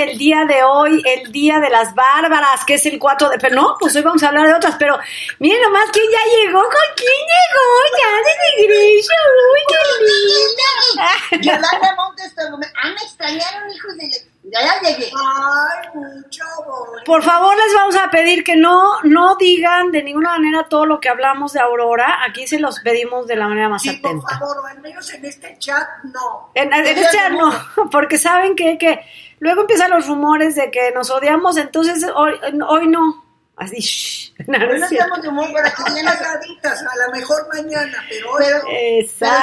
el día de hoy, el día de las bárbaras, que es el 4 de... Pero no, pues hoy vamos a hablar de otras, pero miren nomás quién ya llegó, ¿con quién llegó? Ya de regreso, uy, qué linda. Yolanda Montes, ah, me extrañaron, hijos de... Ya, ya llegué. Ay, mucho bonito. Por favor, les vamos a pedir que no, no digan de ninguna manera todo lo que hablamos de Aurora. Aquí se los pedimos de la manera más Sí, por favor, o al menos en este chat, no. En, en este no, porque saben que, que luego empiezan los rumores de que nos odiamos, entonces hoy, hoy no. Así, shh, no, no estamos de humor para que Estamos vienes a... lo mejor mañana, pero hoy Pero,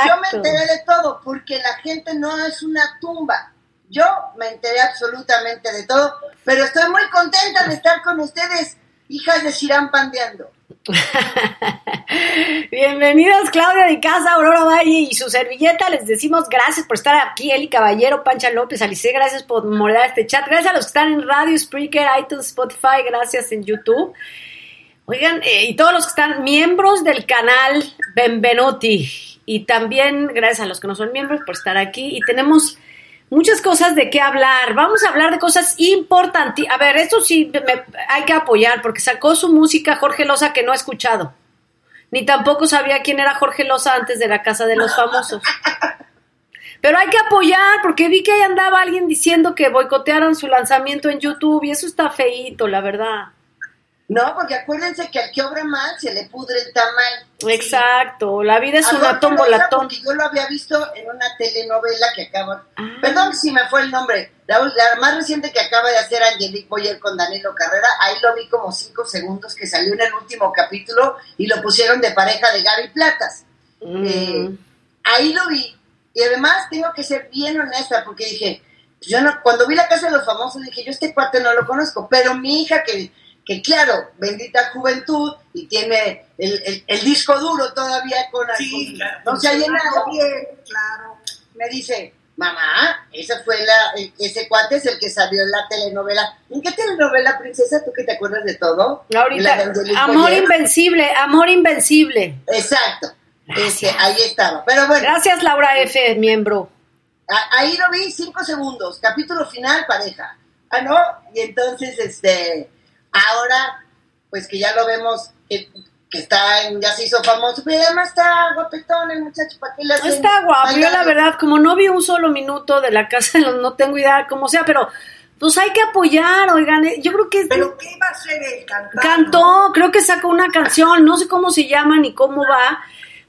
yo me enteré de todo, porque la gente no es una tumba. Yo me enteré absolutamente de todo, pero estoy muy contenta de estar con ustedes, hijas de Shirán Pandeando. Bienvenidos Claudia de Casa, Aurora Valle y su servilleta. Les decimos gracias por estar aquí, Eli Caballero, Pancha López, Alice, gracias por moderar este chat. Gracias a los que están en Radio, Spreaker, iTunes, Spotify, gracias en YouTube. Oigan, eh, y todos los que están miembros del canal Benvenuti. Y también gracias a los que no son miembros por estar aquí. Y tenemos muchas cosas de qué hablar. Vamos a hablar de cosas importantes. A ver, esto sí me- hay que apoyar porque sacó su música Jorge Loza que no he escuchado. Ni tampoco sabía quién era Jorge Loza antes de la Casa de los Famosos. Pero hay que apoyar porque vi que ahí andaba alguien diciendo que boicotearan su lanzamiento en YouTube y eso está feíto, la verdad. No, porque acuérdense que al que obra mal se le pudre el tamal. Exacto, la vida es A un Jorge atón Loza, volatón. Porque yo lo había visto en una telenovela que acaba. Ah. Perdón si me fue el nombre. La, la más reciente que acaba de hacer Angelique Boyer con Danilo Carrera, ahí lo vi como cinco segundos que salió en el último capítulo y lo pusieron de pareja de Gaby Platas. Mm. Eh, ahí lo vi. Y además tengo que ser bien honesta porque dije, yo no, cuando vi la casa de los famosos dije, yo este cuate no lo conozco, pero mi hija que, que claro, bendita juventud y tiene el, el- el disco duro todavía con, Sí, con- claro, no se ha llenado, bien, claro. me dice, mamá, esa fue la, el- ese cuate es el que salió en la telenovela. ¿En qué telenovela, princesa? ¿Tú que te acuerdas de todo? En la de Ahorita, amor invencible, amor invencible. Exacto. Este, ahí estaba. Pero bueno, Gracias Laura F, miembro. Ahí lo vi cinco segundos, capítulo final, pareja. Ah, ¿no? Y entonces, este, ahora, pues que ya lo vemos, que, que está, en- ya se hizo famoso, pero además está guapetón el muchacho, ¿para qué le No hacen está guapo, yo la verdad, como no vi un solo minuto de la casa de los, no tengo idea cómo sea, pero pues hay que apoyar, oigan, eh, yo creo que es- Pero ¿qué va a ser el cantar? cantó, creo que sacó una canción, no sé cómo se llama ni cómo va,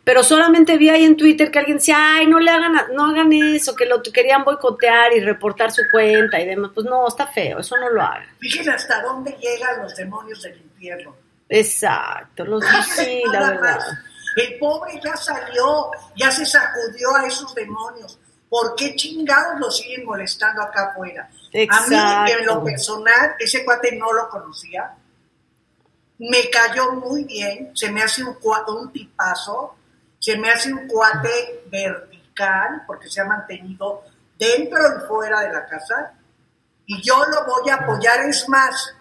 pero solamente vi ahí en Twitter que alguien decía, ay, no le hagan, a- no hagan eso, que lo querían boicotear y reportar su cuenta y demás, pues no, está feo, eso no lo hagan. Fíjense hasta dónde llegan los demonios del infierno. Exacto, los sí, la Nada verdad. más. El pobre ya salió, ya se sacudió a esos demonios. ¿Por qué chingados lo siguen molestando acá afuera? A mí, Exacto. en lo personal, ese cuate no lo conocía. Me cayó muy bien, se me hace un, un tipazo, se me hace un cuate vertical, porque se ha mantenido dentro y fuera de la casa. Y yo lo voy a apoyar, es más,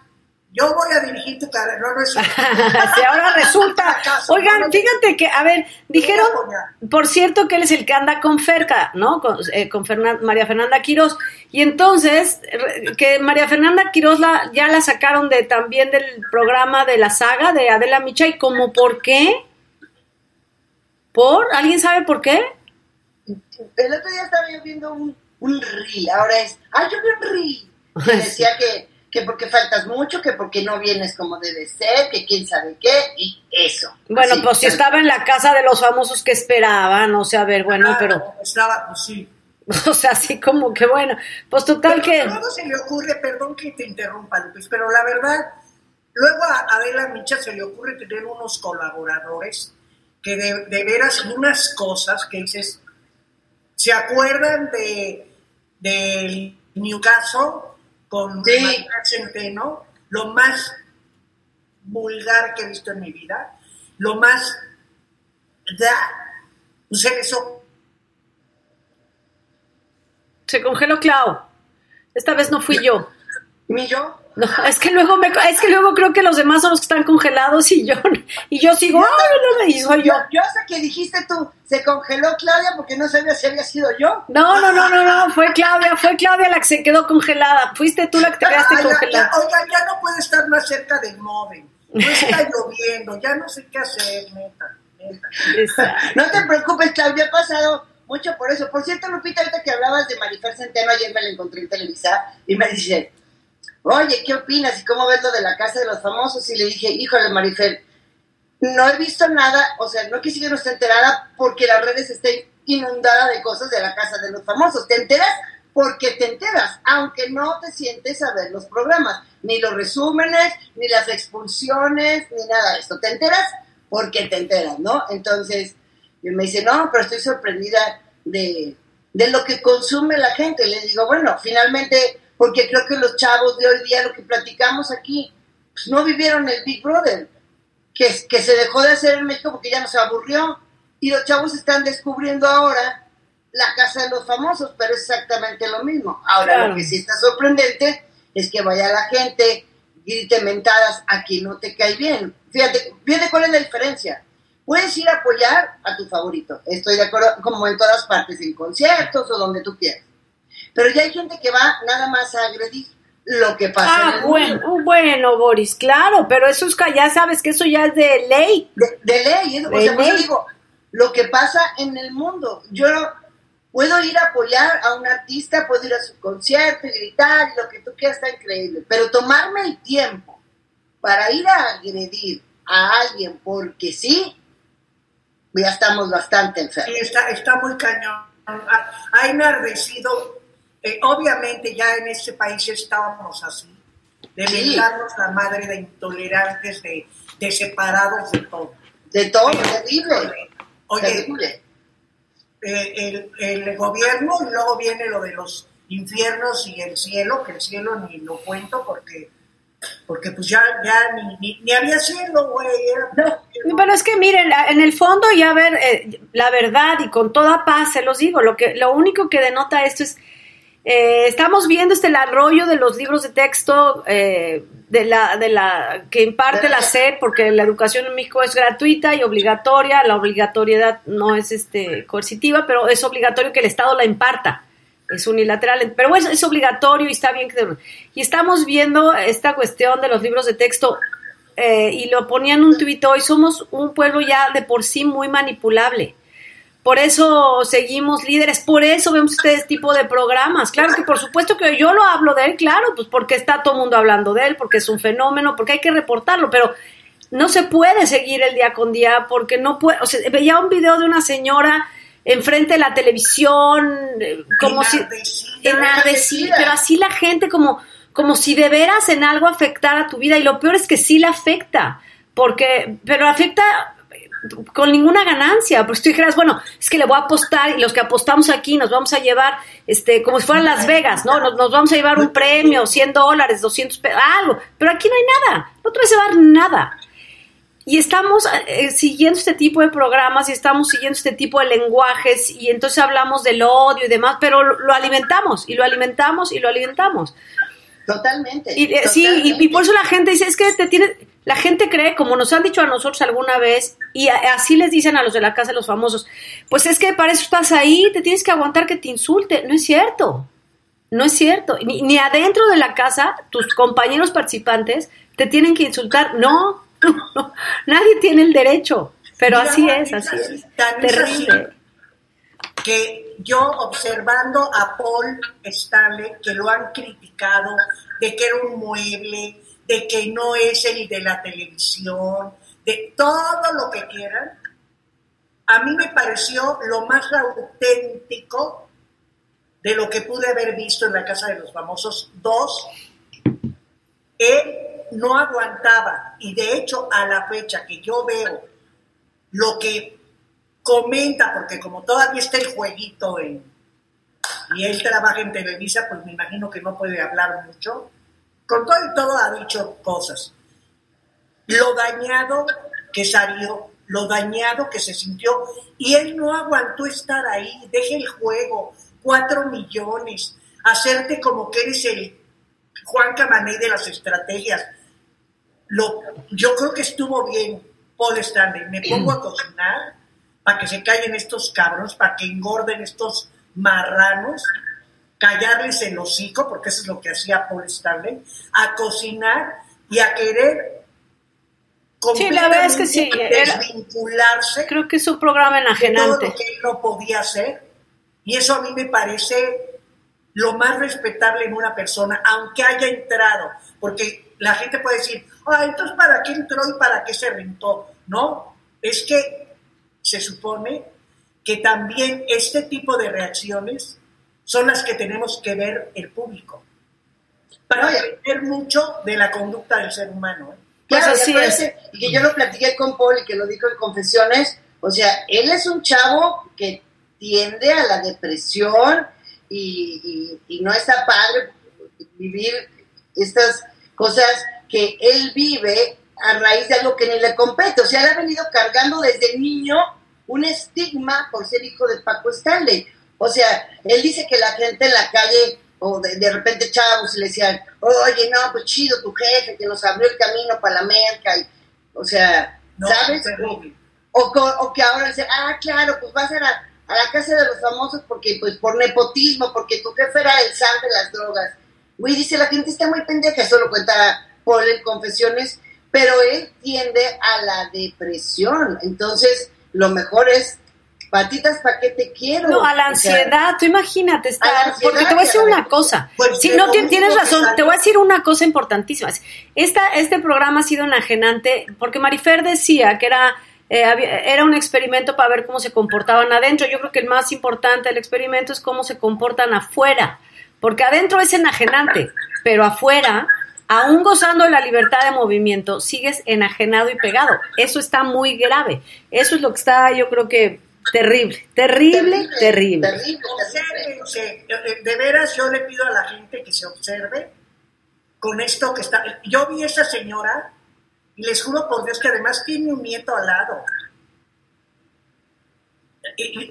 Yo voy a dirigir tu carrera, no, no es ahora resulta. Oigan, fíjate que, a ver, dijeron, por cierto, que él es el que anda con Ferca, ¿no? Con, eh, con Fernan- María Fernanda Quirós. Y entonces, que María Fernanda Quirós la, ya la sacaron de también del programa de la saga de Adela Micha. ¿Y como por qué? ¿Por? ¿Alguien sabe por qué? El otro día estaba yo viendo un, un reel, ahora es, ah, yo vi un reel. Que decía que, que porque faltas mucho, que porque no vienes como debe ser, que quién sabe qué, y eso. Bueno, Así, pues si estaba en la casa de los famosos que esperaban, o sea, a ver, bueno, pero, Estaba, pues sí. o sea, así como que bueno, pues total que, Luego se le ocurre, perdón que te interrumpa, Lupis, pero la verdad, luego a Adela Micha se le ocurre tener unos colaboradores que de, de veras unas cosas que dices, ¿se acuerdan de del Newcastle con Sí. Centeno? Lo más vulgar que he visto en mi vida, lo más da, se ocurre se congeló Clau. Esta vez no fui yo. Ni yo. No, es que luego me, es que luego creo que los demás son los que están congelados y yo y yo sigo, "Ay, no, no", y soy yo. Yo, hasta que dijiste tú, se congeló Claudia porque no sabía si había sido yo. No, no, no, no, no, fue Claudia, fue Claudia la que se quedó congelada. Fuiste tú la que te quedaste Ay, ya- congelada. ya- oigan, ya no puede estar más cerca del móvil. No está lloviendo, ya no sé qué hacer, neta. neta. No te preocupes, Claudia, ha pasado mucho por eso. Por cierto, Lupita, ahorita que hablabas de Marifer Centeno, ayer me la encontré en Televisa y me dice, oye, ¿qué opinas? ¿Y cómo ves lo de la Casa de los Famosos? Y le dije, híjole, Marifer, no he visto nada, o sea, no quisiera no esté enterada porque las redes estén inundadas de cosas de la Casa de los Famosos. Te enteras porque te enteras, aunque no te sientes a ver los programas, ni los resúmenes, ni las expulsiones, ni nada de esto. Te enteras porque te enteras, ¿no? Entonces, y me dice, no, pero estoy sorprendida de, de lo que consume la gente. Le digo, bueno, finalmente, porque creo que los chavos de hoy día, lo que platicamos aquí, pues no vivieron el Big Brother, que, que se dejó de hacer en México porque ya no se aburrió. Y los chavos están descubriendo ahora la casa de los famosos, pero es exactamente lo mismo. Ahora, Claro. lo que sí está sorprendente es que vaya la gente, grite mentadas a quien no te cae bien. Fíjate, fíjate cuál es la diferencia. Puedes ir a apoyar a tu favorito, estoy de acuerdo, como en todas partes, en conciertos o donde tú quieras. Pero ya hay gente que va nada más a agredir lo que pasa en Ah, el mundo. bueno, bueno, Boris, claro, pero eso es que ya sabes que eso ya es de ley. de, de ley, ¿eh? o De sea, por eso ley. digo, lo que pasa en el mundo. Yo puedo ir a apoyar a un artista, puedo ir a su concierto y gritar y lo que tú quieras está increíble, pero tomarme el tiempo para ir a agredir a alguien porque sí, ya estamos bastante Sí, enfermos. está, está muy cañón. Ha, ha enardecido. Eh, obviamente ya en este país estábamos así, de Sí. mentarnos la madre de intolerantes, de, de separados de todo. De todo, terrible, Oye, terrible. eh, el, el gobierno y luego viene lo de los infiernos y el cielo, que el cielo ni lo cuento porque porque pues ya, ya ni, ni, ni había cielo, güey. era- Pero es que miren, en el fondo y a ver, eh, la verdad y con toda paz se los digo, lo que lo único que denota esto es eh, estamos viendo este el arroyo de los libros de texto eh, de la que imparte la SED porque la educación en México es gratuita y obligatoria, la obligatoriedad no es este coercitiva, pero es obligatorio que el Estado la imparta. Es unilateral, pero bueno, es obligatorio y está bien que y estamos viendo esta cuestión de los libros de texto eh, y lo ponía en un tuit hoy, somos un pueblo ya de por sí muy manipulable. Por eso seguimos líderes, por eso vemos este tipo de programas. Claro que por supuesto que yo lo hablo de él, claro, pues porque está todo el mundo hablando de él, porque es un fenómeno, porque hay que reportarlo, pero no se puede seguir el día con día porque no puede, o sea, veía un video de una señora enfrente de la televisión, eh, como si Enardecida. pero así la gente como, como si de veras en algo afectara tu vida y lo peor es que sí la afecta, porque, pero afecta con ninguna ganancia, pues tú dijeras, bueno, es que le voy a apostar y los que apostamos aquí nos vamos a llevar, este, como si fueran Las Vegas, ¿no? Nos, vamos a llevar un premio, 100 dólares, 200 pesos, algo, pero aquí no hay nada, no te vas a llevar nada. Y estamos eh, siguiendo este tipo de programas y estamos siguiendo este tipo de lenguajes y entonces hablamos del odio y demás, pero lo alimentamos y lo alimentamos y lo alimentamos. Totalmente. Y, eh, sí, y, por eso la gente dice, es que te tienes, la gente cree, como nos han dicho a nosotros alguna vez, y a- así les dicen a los de la casa de los famosos, pues es que para eso estás ahí, te tienes que aguantar que te insulte. No es cierto, no es cierto. Ni, ni adentro de la casa, tus compañeros participantes te tienen que insultar. No, no, nadie tiene el derecho. Pero Mira, así es, así es. Terrible. que yo observando a Paul Stanley, que lo han criticado de que era un mueble, de que no es el de la televisión, de todo lo que quieran, a mí me pareció lo más auténtico de lo que pude haber visto en la Casa de los Famosos. Dos, él no aguantaba y de hecho a la fecha que yo veo lo que comenta, porque como todavía está el jueguito en, y él trabaja en Televisa, pues me imagino que no puede hablar mucho. Con todo y todo ha dicho cosas. Lo dañado que salió, lo dañado que se sintió, y él no aguantó estar ahí, deje el juego, cuatro millones, hacerte como que eres el Juan Camané de las estrategias. Lo, yo creo que estuvo bien Paul Stanley. Me pongo a cocinar para que se callen estos cabros, para que engorden estos marranos, callarles el hocico, porque eso es lo que hacía Paul Stanley, a cocinar y a querer Sí, la verdad es que sí, completamente era- desvincularse Creo que es un programa de todo enajenante. lo que él no podía hacer. Y eso a mí me parece lo más respetable en una persona, aunque haya entrado. Porque la gente puede decir, ah, entonces ¿para qué entró y para qué se rentó? No, es que se supone que también este tipo de reacciones son las que tenemos que ver el público. Para aprender mucho de la conducta del ser humano. ¿eh? Pues Claro, y así Y que yo lo platiqué con Paul y que lo dijo en confesiones. O sea, él es un chavo que tiende a la depresión y, y- y no está padre vivir estas cosas que él vive a raíz de algo que ni le compete. O sea, él ha venido cargando desde niño un estigma por ser hijo de Paco Stanley. O sea, él dice que la gente en la calle o de, de repente chavos le decían, oye, no, pues chido tu jefe que nos abrió el camino para la merca. Y, o sea, No, ¿sabes? O, co- o que ahora dicen, ah, claro, pues vas a la, a la casa de los famosos porque, pues, por nepotismo, porque tu jefe era el zar de las drogas. Güey, dice, la gente está muy pendeja, eso lo cuenta Paul en Confesiones, pero él tiende a la depresión. Entonces, lo mejor es, patitas, ¿para qué te quiero? No, a la O sea, ansiedad, tú imagínate estar, porque te voy a decir una cosa, Pues sí, de no tienes razón, te voy a decir una cosa importantísima. Esta, este programa ha sido enajenante, porque Marifer decía que era, eh, había- era un experimento para ver cómo se comportaban adentro. Yo creo que el más importante del experimento es cómo se comportan afuera, porque adentro es enajenante, pero afuera, aún gozando de la libertad de movimiento, sigues enajenado y pegado. Eso está muy grave. Eso es lo que está, yo creo que terrible, terrible, terrible. terrible, terrible. Obsérvense, eh, de veras yo le pido a la gente que se observe con esto que está. Yo vi a esa señora y les juro por Dios que además tiene un nieto al lado.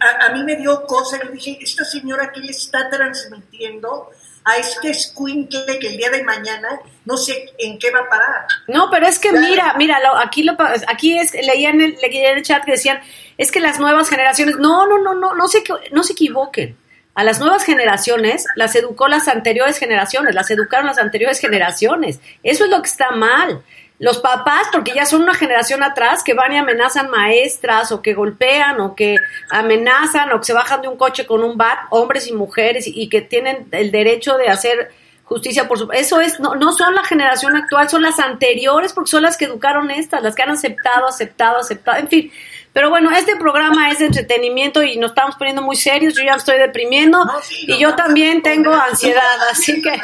A, a mí me dio cosa, y dije, esta señora que le está transmitiendo a este squinkle que el día de mañana no sé en qué va a parar. No, pero es que Claro. mira, mira, lo- aquí lo aquí es leía en el leía en el chat que decían, es que las nuevas generaciones, no, no, no, no, no se no se equivoquen. A las nuevas generaciones las educó las anteriores generaciones, las educaron las anteriores generaciones. Eso es lo que está mal. Los papás, porque ya son una generación atrás, que van y amenazan maestras, o que golpean, o que amenazan, o que se bajan de un coche con un bat, hombres y mujeres, y, que tienen el derecho de hacer justicia por su... Eso es, no, no son la generación actual, son las anteriores, porque son las que educaron estas, las que han aceptado, aceptado, aceptado, en fin. Pero bueno, este programa es de entretenimiento y nos estamos poniendo muy serios, yo ya me estoy deprimiendo No, sí, y yo no, también tengo ansiedad, así que...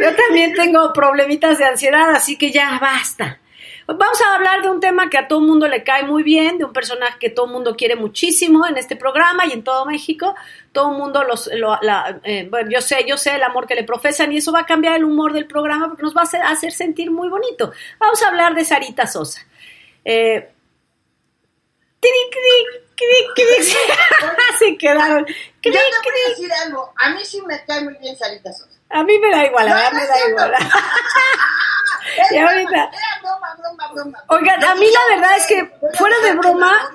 Yo también tengo problemitas de ansiedad, así que ya basta. Vamos a hablar de un tema que a todo el mundo le cae muy bien, de un personaje que todo el mundo quiere muchísimo en este programa y en todo México. Todo el mundo los, lo- la- eh, bueno, yo sé, yo sé el amor que le profesan y eso va a cambiar el humor del programa porque nos va a hacer, hacer sentir muy bonito. Vamos a hablar de Sarita Sosa. Eh, cric, cric, cric. Se quedaron. Yo Cric, te voy a decir algo. A mí sí me cae muy bien Sarita Sosa. A mí me da igual, verdad no me da igual. Y ahorita- broma, broma, broma. Oigan, a mí la verdad es que, a fuera de broma,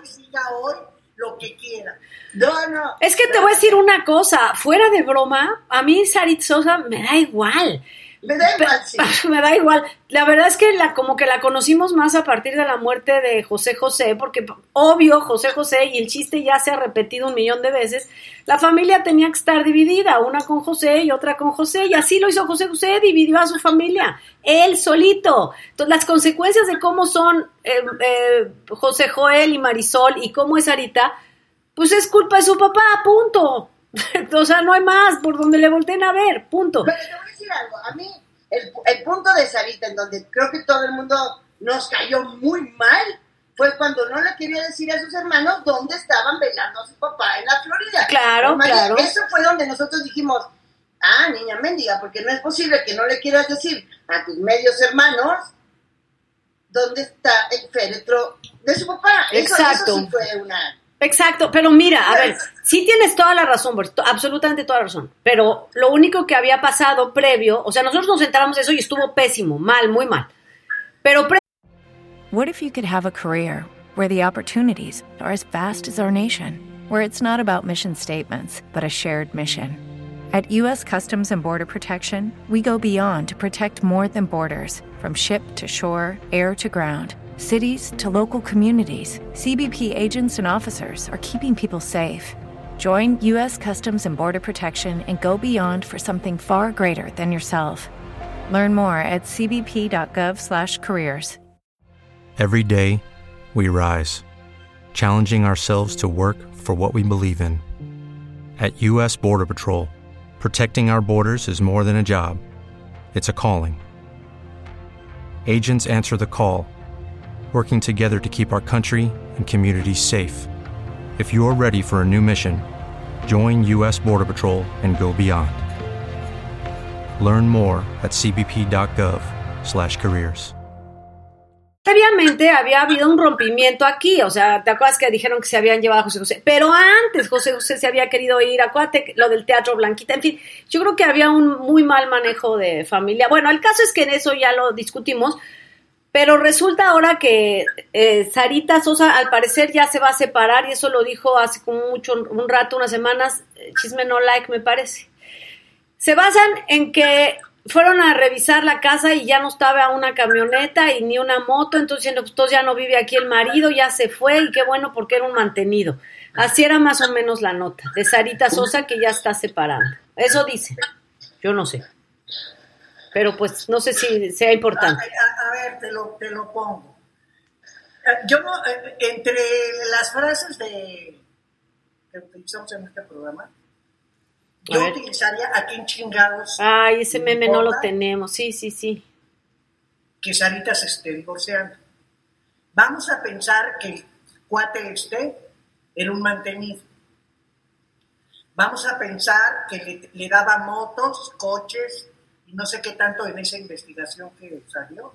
lo que quiera. No, no. Es que te voy a decir una cosa, fuera de broma, a mí Sarit Sosa me da igual. Me da igual, sí. Me da igual. La verdad es que la como que la conocimos más a partir de la muerte de José José, porque obvio José José y el chiste ya se ha repetido un millón de veces. La familia tenía que estar dividida, una con José y otra con José, y así lo hizo José José, dividió a su familia, él solito. Entonces las consecuencias de cómo son eh, eh, José Joel y Marisol y cómo es Arita, pues es culpa de su papá, punto. o sea, no hay más por donde le volteen a ver, punto. Pero decir algo, a mí el, el punto de Sarita, en donde creo que todo el mundo nos cayó muy mal, fue cuando no le quería decir a sus hermanos dónde estaban velando a su papá en la Florida. Claro, Además, claro. Eso fue donde nosotros dijimos, ah, niña mendiga, porque no es posible que no le quieras decir a tus medios hermanos dónde está el féretro de su papá. Eso- Exacto. Eso, sí fue una... Exacto, pero mira, a ver, sí tienes toda la razón, absolutamente toda la razón, pero lo único que había pasado previo, o sea, nosotros nos enteramos de eso y estuvo pésimo, mal, muy mal, pero pre- What if you could have a career where the opportunities are as vast as our nation, where it's not about mission statements, but a shared mission? At U.S. Customs and Border Protection, we go beyond to protect more than borders from ship to shore, air to ground. Cities to local communities, CBP agents and officers are keeping people safe. Join U.S. Customs and Border Protection and go beyond for something far greater than yourself. Learn more at cbp.gov/careers. Every day, we rise, challenging ourselves to work for what we believe in. At U.S. Border Patrol, protecting our borders is more than a job, it's a calling. Agents answer the call, working together to keep our country and communities safe. If you're ready for a new mission, join U.S. Border Patrol and go beyond. Learn more at cbp.gov/careers. previamente había habido un rompimiento aquí, o sea, ¿te acuerdas que dijeron que se habían llevado a José José? Pero antes José José se había querido ir, acuérdate lo del Teatro Blanquita, en fin, yo creo que había un muy mal manejo de familia. Bueno, el caso es que en eso ya lo discutimos, pero resulta ahora que eh, Sarita Sosa al parecer ya se va a separar y eso lo dijo hace como mucho, un rato, unas semanas, eh, chisme no like me parece. Se basan en que fueron a revisar la casa y ya no estaba una camioneta y ni una moto, entonces, entonces ya no vive aquí el marido, ya se fue y qué bueno porque era un mantenido. Así era más o menos la nota de Sarita Sosa que ya está separando. Eso dice. Yo no sé. Pero pues no sé si sea A, importante. a- a ver, te lo, te lo pongo. Eh, Yo no, eh, entre las frases de que utilizamos en este programa, A yo utilizaría a quién chingados Ay, ese meme no lo tenemos. Sí, sí, sí. que Sarita se esté divorciando. Vamos a pensar que el cuate este era un mantenido. Vamos a pensar que le, le daba motos, coches y no sé qué tanto en esa investigación que salió.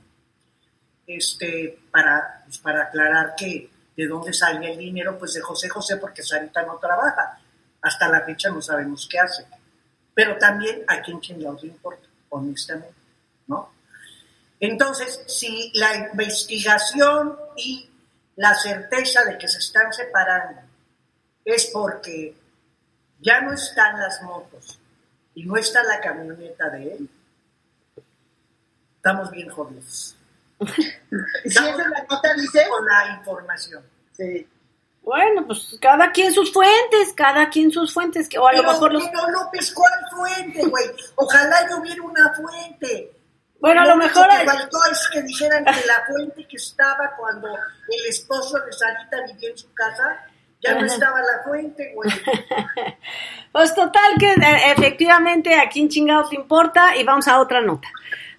Este, para, pues, para aclarar que de dónde salía el dinero, pues de José José, porque Sarita no trabaja. Hasta la fecha no sabemos qué hace. Pero también a quién chingados le importa, honestamente, ¿no? Entonces, si la investigación y la certeza de que se están separando es porque ya no están las motos y no está la camioneta de él, estamos bien jodidos. Si esa es la nota, dice... Con la información. Sí. Bueno, pues cada quien sus fuentes, cada quien sus fuentes, que, o a lo Pero, mejor los... pero, López, ¿cuál fuente, güey? Ojalá yo hubiera una fuente. Bueno, a lo mejor... que faltó es que dijeran que la fuente que estaba cuando el esposo de Sarita vivía en su casa, ya no estaba la fuente, güey. Pues total que eh, efectivamente a quién chingado te importa y vamos a otra nota.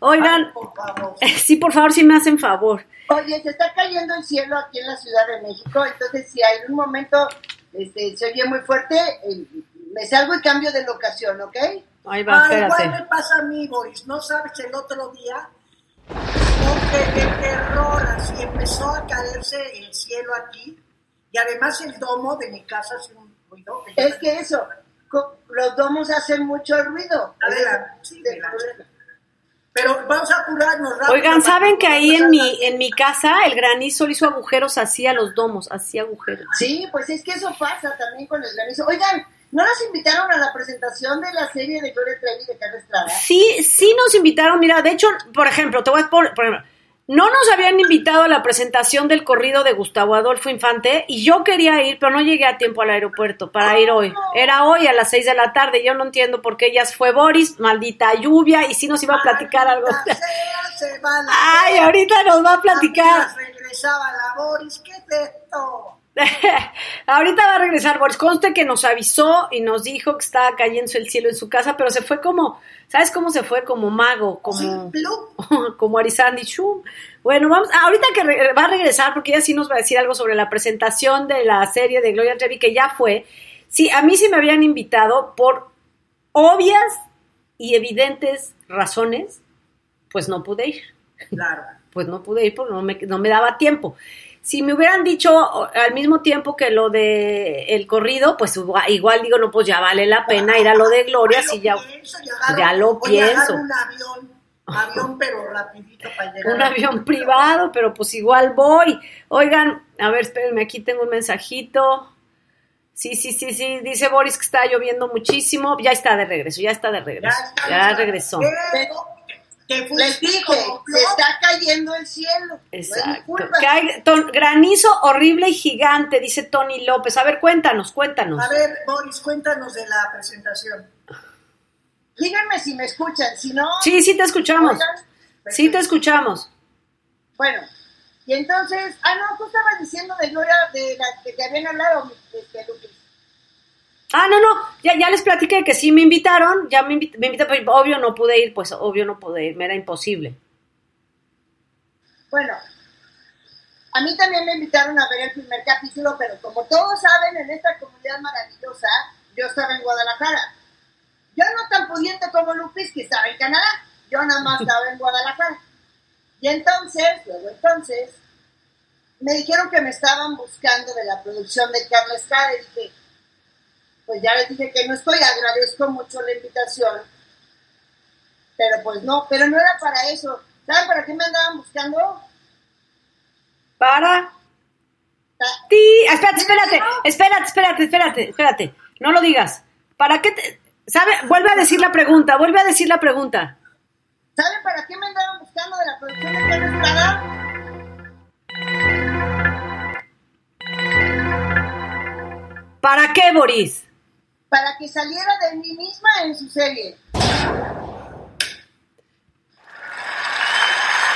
Oigan, Ay, por favor. sí, por favor, si me hacen favor. Oye, se está cayendo el cielo aquí en la Ciudad de México, entonces si hay un momento este, se oye muy fuerte, eh, me salgo y cambio de locación, ¿ok? Ahí va, Ay, igual me pasa a mí, Boris. ¿No sabes el otro día? Porque de terror, así empezó a caerse el cielo aquí. Y además el domo de mi casa hace un ruido. Es que eso, co- los domos hacen mucho ruido. Adelante, sí, Ese es el adelante. problema. Pero vamos a apurarnos rápido. Oigan, ¿saben que ahí en mi, en mi casa el granizo hizo agujeros así a los domos? Hacía agujeros. Sí, pues es que eso pasa también con el granizo. Oigan, ¿no nos invitaron a la presentación de la serie de Gloria Trevi de Carla Estrada? Sí, sí nos invitaron, mira, de hecho, por ejemplo, te voy a poner, por ejemplo, no nos habían invitado a la presentación del corrido de Gustavo Adolfo Infante y yo quería ir, pero no llegué a tiempo al aeropuerto para ir hoy. Era hoy a las seis de la tarde, yo no entiendo por qué ya fue Boris, maldita lluvia, y sí nos iba a platicar algo. Ay, ahorita nos va a platicar. Regresaba la Boris, ¿qué es esto? Ahorita va a regresar Boris. Conste que nos avisó y nos dijo que estaba cayendo el cielo en su casa, pero se fue como, ¿sabes cómo se fue? Como mago, como, como Arizandi Shum. Bueno, vamos, ah, ahorita que re- va a regresar, porque ella sí nos va a decir algo sobre la presentación de la serie de Gloria Trevi, que ya fue. Sí, a mí sí me habían invitado por obvias y evidentes razones, pues no pude ir Claro. pues no pude ir porque no me, no me daba tiempo. Si me hubieran dicho al mismo tiempo que lo de el corrido, pues igual, digo, no, pues ya vale la pena ir a lo de Gloria, si ya pienso, ya lo voy a agarrar pienso. un avión, avión pero rapidito para llegar. un avión privado, pero pues igual voy. Oigan, a ver, espérenme, aquí tengo un mensajito. Sí, sí, sí, sí, dice Boris que está lloviendo muchísimo. Ya está de regreso, ya está de regreso. está, Ya está. regresó. Pero, Les dije, se está cayendo el cielo. No Exacto. culpa. Que hay ton- granizo horrible y gigante, dice Tony López. A ver, cuéntanos, cuéntanos. A ver, Boris, cuéntanos de la presentación. Díganme si me escuchan, si no... Sí, sí te escuchamos. Sí te escuchamos. Bueno, y entonces... Ah, no, tú estabas diciendo de Gloria, de la que te habían hablado, este, Lupis. Ah, no, no, ya, ya les platiqué que sí me invitaron, ya me, invit- me invitaron, pero obvio no pude ir, pues obvio no pude ir, me era imposible. Bueno, a mí también me invitaron a ver el primer capítulo, pero como todos saben, en esta comunidad maravillosa, yo estaba en Guadalajara. Yo no tan pudiente como Lupis, que estaba en Canadá. Yo nada más estaba en Guadalajara. Y entonces, luego entonces, me dijeron que me estaban buscando de la producción de Carla Estrada. Y dije, pues ya les dije que no estoy, agradezco mucho la invitación. Pero pues no, pero no era para eso. ¿Saben para qué me andaban buscando? Para ti. Ah, Espérate, espérate, espérate, espérate, espérate, espérate. No lo digas. ¿Para qué te.? ¿Sabe? Vuelve a decir la pregunta, vuelve a decir la pregunta. ¿Saben para qué me andaban buscando de la producción de Carla Estrada? ¿Para qué, Boris? Para que saliera de mí misma en su serie.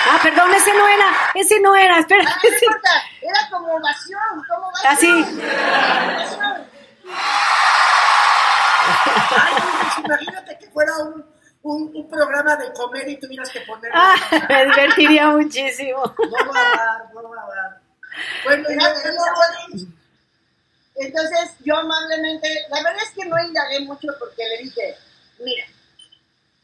Ah, perdón, ese no era, ese no era, espera. Ah, no importa, era como ovación, como ovación. Así. Ovación. Ay, Boris, imagínate que fuera un, un, un programa de comer y tuvieras que poner. Ah, me divertiría muchísimo. No va a dar, no va a dar. Bueno, y Era luego, de luego, Boris. Entonces yo amablemente, la verdad es que no indagué mucho porque le dije, mira,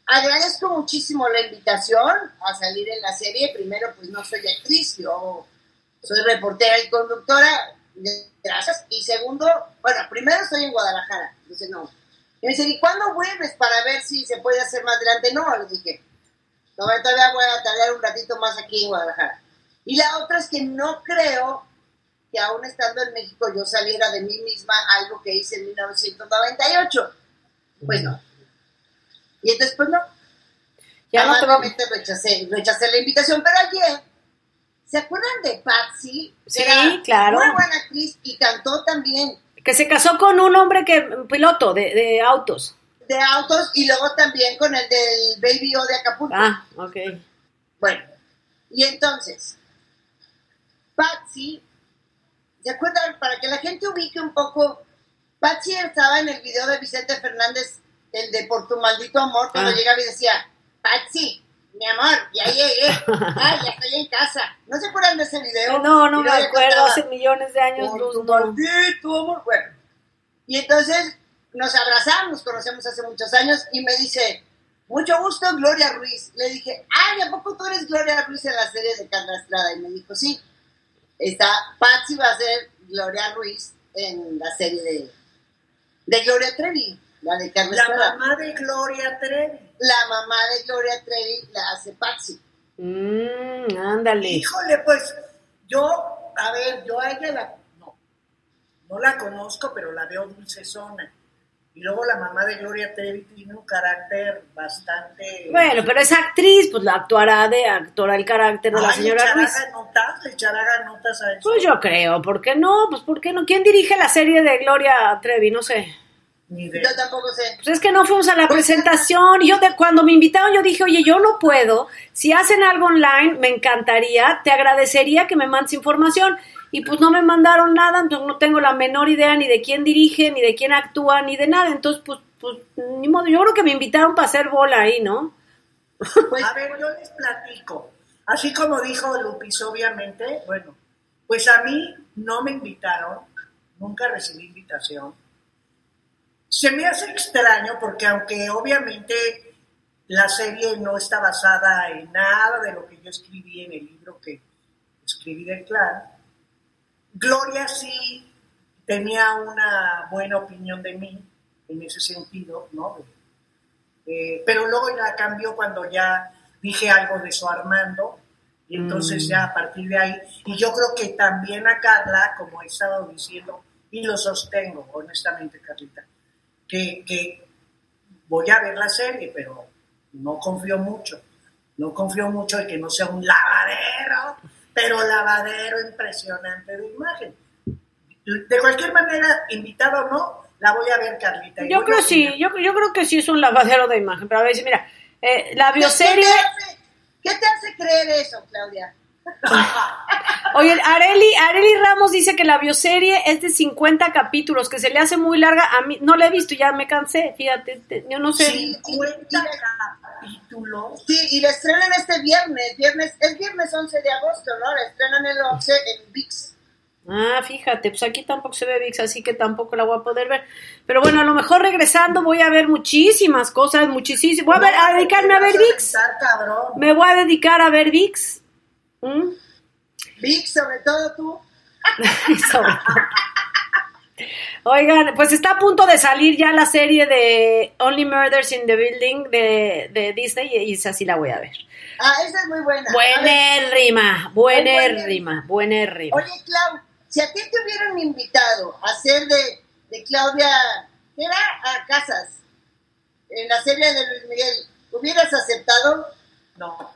agradezco muchísimo la invitación a salir en la serie. Primero, pues no soy actriz, yo soy reportera y conductora, gracias. Y segundo, bueno, primero estoy en Guadalajara, dice no. Y me dice, ¿y cuándo vuelves para ver si se puede hacer más adelante? No, le dije, todavía voy a tardar un ratito más aquí en Guadalajara. Y la otra es que no creo que aún estando en México yo saliera de mí misma algo que hice en 1998. Pues no. Y entonces, pues no. Ya no te rechacé, rechacé la invitación, pero ayer, ¿se acuerdan de Patsy? Sí, Era claro. Muy buena actriz y cantó también Que se casó con un hombre que piloto de, de autos. de autos y luego también con el del Baby O de Acapulco. Ah, ok. Bueno, y entonces, Patsy, ¿se acuerdan? Para que la gente ubique un poco, Patsy estaba en el video de Vicente Fernández, el de Por tu maldito amor, cuando Ah. llegaba y decía, Patsy, mi amor, ya llegué, ah, ya estoy en casa. ¿No se acuerdan de ese video? No, no me acuerdo, hace millones de años por luz, tu no. maldito amor. Bueno, y entonces nos abrazamos, nos conocemos hace muchos años y me dice, mucho gusto, Gloria Ruiz. Le dije, ay, ¿a poco tú eres Gloria Ruiz en la serie de Carla Estrada? Y me dijo, sí, está, Patsy va a ser Gloria Ruiz en la serie de, de Gloria Trevi. la de Carmen La mamá de Gloria Trevi. La mamá de Gloria Trevi la hace Patsy. Mm, ándale. Híjole, pues yo, a ver, yo a ella la, no, no la conozco, pero la veo dulcezona. Y luego la mamá de Gloria Trevi tiene un carácter bastante... Bueno, pero es actriz, pues la actuará de actora el carácter de la señora echará Ruiz. notas, echará notas a eso. Pues yo creo, ¿por qué no? Pues ¿por qué no? ¿Quién dirige la serie de Gloria Trevi? No sé. Ni de- Yo tampoco sé. Pues es que no fuimos a la presentación. Y yo de, cuando me invitaron, yo dije, oye, yo no puedo. Si hacen algo online, me encantaría. Te agradecería que me mandes información. Y pues no me mandaron nada, entonces no tengo la menor idea ni de quién dirige, ni de quién actúa, ni de nada. Entonces, pues, pues, ni modo. Yo creo que me invitaron para hacer bola ahí, ¿no? Pues, A ver, yo les platico. Así como dijo Lupis, obviamente, bueno, pues a mí no me invitaron, nunca recibí invitación. Se me hace extraño porque aunque obviamente la serie no está basada en nada de lo que yo escribí en el libro que escribí del clan, Gloria sí tenía una buena opinión de mí en ese sentido, ¿no? Eh, pero luego la cambió cuando ya dije algo de su Armando, y entonces ya a partir de ahí, y yo creo que también a Carla, como he estado diciendo, y lo sostengo, honestamente, Carlita, que, que voy a ver la serie, pero no confío mucho, no confío mucho de que no sea un lavadero, pero lavadero impresionante de imagen. De cualquier manera, invitado o no, la voy a ver, Carlita. Yo creo sí, yo, yo creo que sí es un lavadero de imagen. Pero a ver, mira, eh, la ¿qué- bioserie... ¿Qué te, hace, qué te hace creer eso, Claudia? Oye, Areli, Areli Ramos dice que la bioserie es de 50 capítulos, que se le hace muy larga. A mí no la he visto, ya me cansé, fíjate, te- yo no sé. 50 capítulos. Sí, y la estrenan este viernes, viernes, es viernes 11 de agosto, ¿no? La estrenan el 11 en VIX. Ah, fíjate, pues aquí tampoco se ve VIX, así que tampoco la voy a poder ver. Pero bueno, a lo mejor regresando voy a ver muchísimas cosas, muchísimas. Voy a, ver, a dedicarme a ver VIX. Me voy a dedicar a ver VIX. ¿Mm? VIX, sobre todo tú. Sobre todo. Oigan, pues está a punto de salir ya la serie de Only Murders in the Building de, de Disney y esa sí la voy a ver. Ah, esa es muy buena. Buenérrima, Buenérrima. buenérrima. Oye, Clau, si a ti te hubieran invitado a ser de, de Claudia, ¿qué era? A Casas, en la serie de Luis Miguel, ¿hubieras aceptado? No.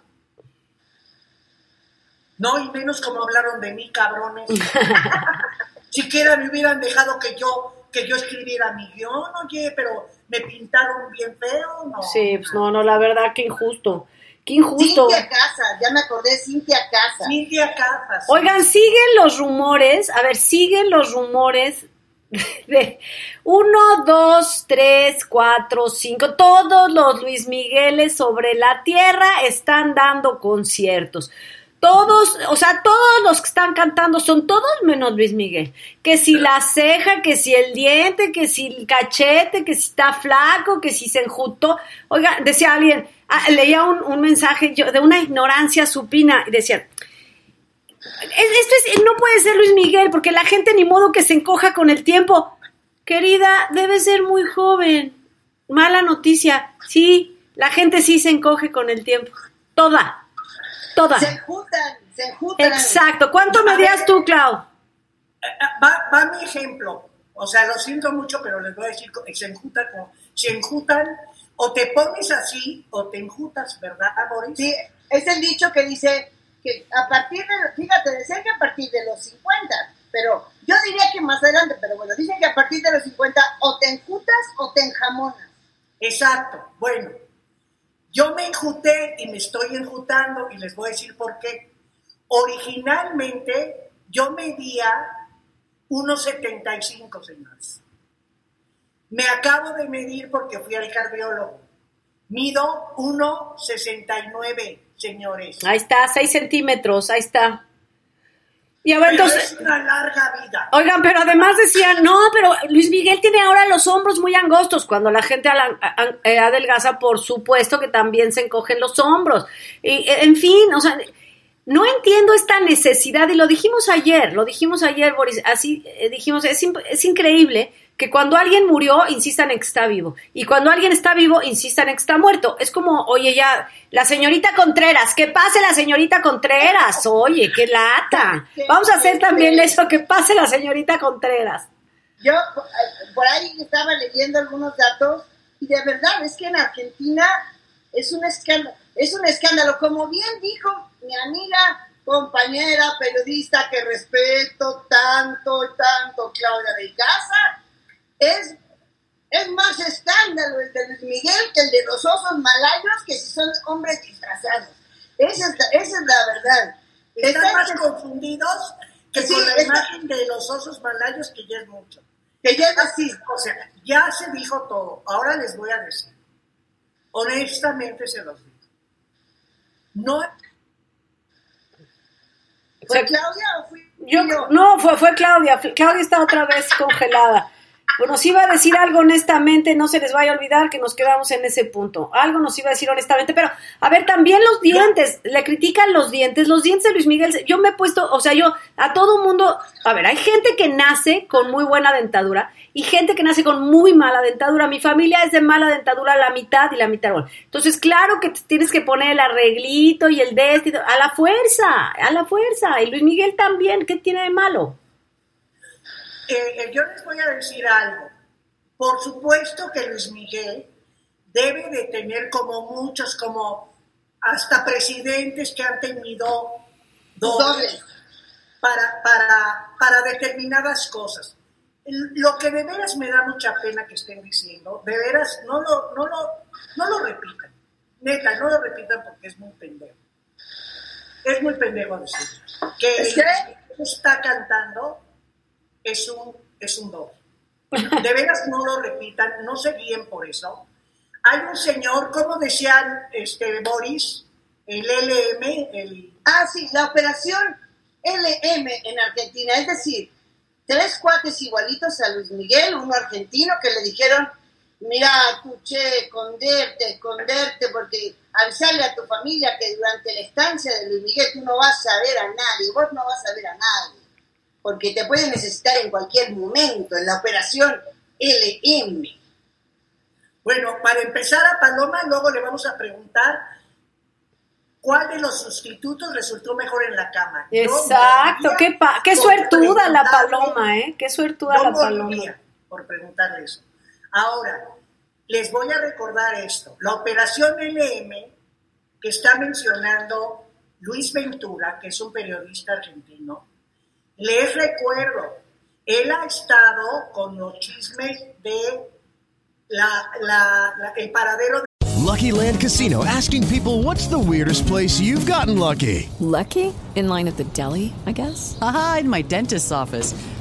No, y menos como hablaron de mí, cabrones. Siquiera me hubieran dejado que yo, que yo escribiera mi guion, oye, pero me pintaron bien feo, ¿no? Sí, pues no, no, la verdad, qué injusto. Qué injusto. Cintia Casas, ya me acordé, Cintia Casas. Cintia Casas. Oigan, siguen los rumores, a ver, siguen los rumores de uno, dos, tres, cuatro, cinco, todos los Luis Migueles sobre la tierra están dando conciertos. Todos, o sea, todos los que están cantando son todos menos Luis Miguel. Que si la ceja, que si el diente, que si el cachete, que si está flaco, que si se enjutó. Oiga, decía alguien, ah, leía un, un mensaje yo, de una ignorancia supina y decía, es- esto es, no puede ser Luis Miguel, porque la gente ni modo que se encoja con el tiempo. Querida, debe ser muy joven. Mala noticia. Sí, la gente sí se encoge con el tiempo. Toda. Toda. Se juntan, se juntan. Exacto. ¿Cuánto medías tú, Clau? Ah, Va, va mi ejemplo. O sea, lo siento mucho, pero les voy a decir, que se enjutan, como- se enjutan, o te pones así, o te enjutas, ¿verdad, Boris? Sí, es el dicho que dice que a partir de, fíjate, decían que a partir de los 50, pero yo diría que más adelante, pero bueno, dicen que a partir de los 50 o te enjutas o te enjamonas. Exacto. Bueno, yo me enjuté y me estoy enjutando y les voy a decir por qué. Originalmente yo medía 1,75, señores. Me acabo de medir porque fui al cardiólogo. Mido 1,69, señores. Ahí está, 6 centímetros, ahí está. Y a ver, Pero entonces, es una larga vida. Oigan, pero además decían, no, pero Luis Miguel tiene ahora los hombros muy angostos. Cuando la gente eh, adelgaza, por supuesto que también se encogen los hombros. Y, eh, en fin, o sea, no entiendo esta necesidad, y lo dijimos ayer, lo dijimos ayer, Boris, así eh, dijimos, es, es increíble que cuando alguien murió, insistan en que está vivo. Y cuando alguien está vivo, insistan en que está muerto. Es como, oye, ya, la señorita Contreras, que pase la señorita Contreras. Oye, qué lata. Vamos a hacer también eso, que pase la señorita Contreras. Yo por ahí estaba leyendo algunos datos y de verdad es que en Argentina es un escándalo, es un escándalo, como bien dijo mi amiga, compañera, periodista que respeto tanto y tanto, Claudia de Casa, es, es más escándalo el de Luis Miguel que el de los osos malayos que si son hombres disfrazados. Esa es, la- esa es la verdad. Están Está- más confundidos que Sí, con la está- imagen de los osos malayos, que ya es mucho. que ya es así. O sea, ya se dijo todo. Ahora les voy a decir. Honestamente se los digo. No, ¿Fue Claudia o fui Yo, no, fue, fue Claudia. Claudia está otra vez congelada. Bueno, nos iba a decir algo honestamente, no se les vaya a olvidar que nos quedamos en ese punto. Algo nos iba a decir honestamente, pero a ver, también los dientes, le critican los dientes, los dientes de Luis Miguel, yo me he puesto, o sea, yo a todo mundo, a ver, hay gente que nace con muy buena dentadura y gente que nace con muy mala dentadura. Mi familia es de mala dentadura la mitad y la mitad. Bueno, entonces, claro que te tienes que poner el arreglito y el de y todo, a la fuerza, a la fuerza. Y Luis Miguel también, ¿qué tiene de malo? Eh, yo les voy a decir algo. Por supuesto que Luis Miguel debe de tener como muchos, como hasta presidentes que han tenido dobles para, para, para determinadas cosas. Lo que de veras me da mucha pena que estén diciendo, de veras, no lo, no lo, no lo repitan. Neta, no lo repitan porque es muy pendejo. Es muy pendejo decir que ¿Es que está cantando es un, es un doble. De veras no lo repitan, no se guíen por eso. Hay un señor, como decían este, Boris, el LM, el Ah, sí, la operación LM en Argentina, es decir, tres cuates igualitos a Luis Miguel, uno argentino que le dijeron, mira, escuché, esconderte, esconderte, porque avisarle a tu familia que durante la estancia de Luis Miguel tú no vas a ver a nadie, vos no vas a ver a nadie, porque te pueden necesitar en cualquier momento, en la operación LM. Bueno, para empezar a Paloma, luego le vamos a preguntar cuál de los sustitutos resultó mejor en la cama. Exacto, qué, pa- qué suertuda la paloma, ¿eh? Qué suertuda la paloma. por preguntarle eso. Ahora, les voy a recordar esto. La operación LM que está mencionando Luis Ventura, que es un periodista argentino, les recuerdo, él ha estado con los chismes de la, la- la- el paradero de Lucky Land Casino asking people what's the weirdest place you've gotten lucky? Lucky? In line at the deli, I guess? Aha, in my dentist's office.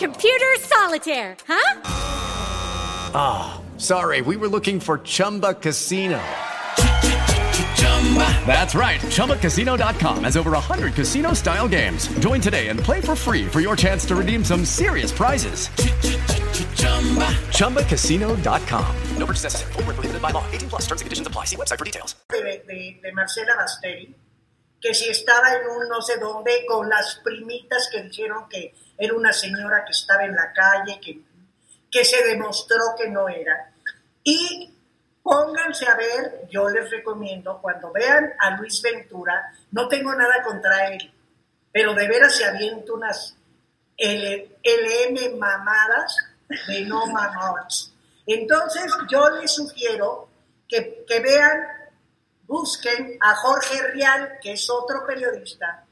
Computer solitaire, huh? Ah, sorry, we were looking for Chumba Casino. That's right. ChumbaCasino.com has over 100 casino style games. Join today and play for free for your chance to redeem some serious prizes. ChumbaCasino.com. No purchase necessary. Void where prohibited by law. 18 plus terms and conditions apply. See website for details. de, de- de Marcela Basteri, que si estaba en un no sé dónde con las primitas que dijeron que era una señora que estaba en la calle, que, que se demostró que no era. Y pónganse a ver, yo les recomiendo, cuando vean a Luis Ventura, no tengo nada contra él, pero de veras se avienta unas LM mamadas de no mamadas. Entonces yo les sugiero que, que vean busquen a Jorge Rial, que es otro periodista,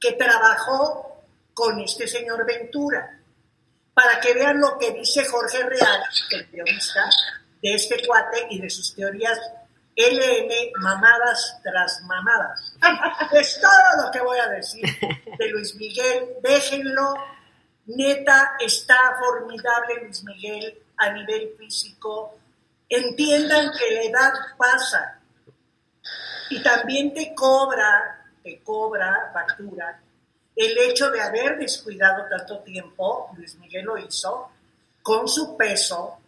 que trabajó con este señor Ventura, para que vean lo que dice Jorge Real, el periodista, de este cuate y de sus teorías LN mamadas tras mamadas. Es todo lo que voy a decir de Luis Miguel. Déjenlo. Neta, está formidable Luis Miguel. a nivel físico, entiendan que la edad pasa y también te cobra, te cobra factura el hecho de haber descuidado tanto tiempo, Luis Miguel lo hizo, con su peso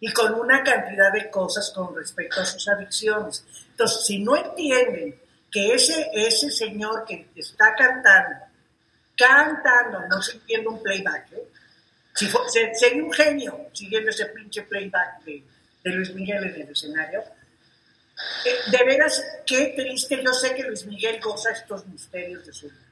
y con una cantidad de cosas con respecto a sus adicciones. Entonces, si no entienden que ese, ese señor que está cantando, cantando, no siguiendo un playback, ¿eh? si sería un genio siguiendo ese pinche playback de, de Luis Miguel en el escenario. Eh, de veras, qué triste, yo sé que Luis Miguel goza estos misterios de su vida.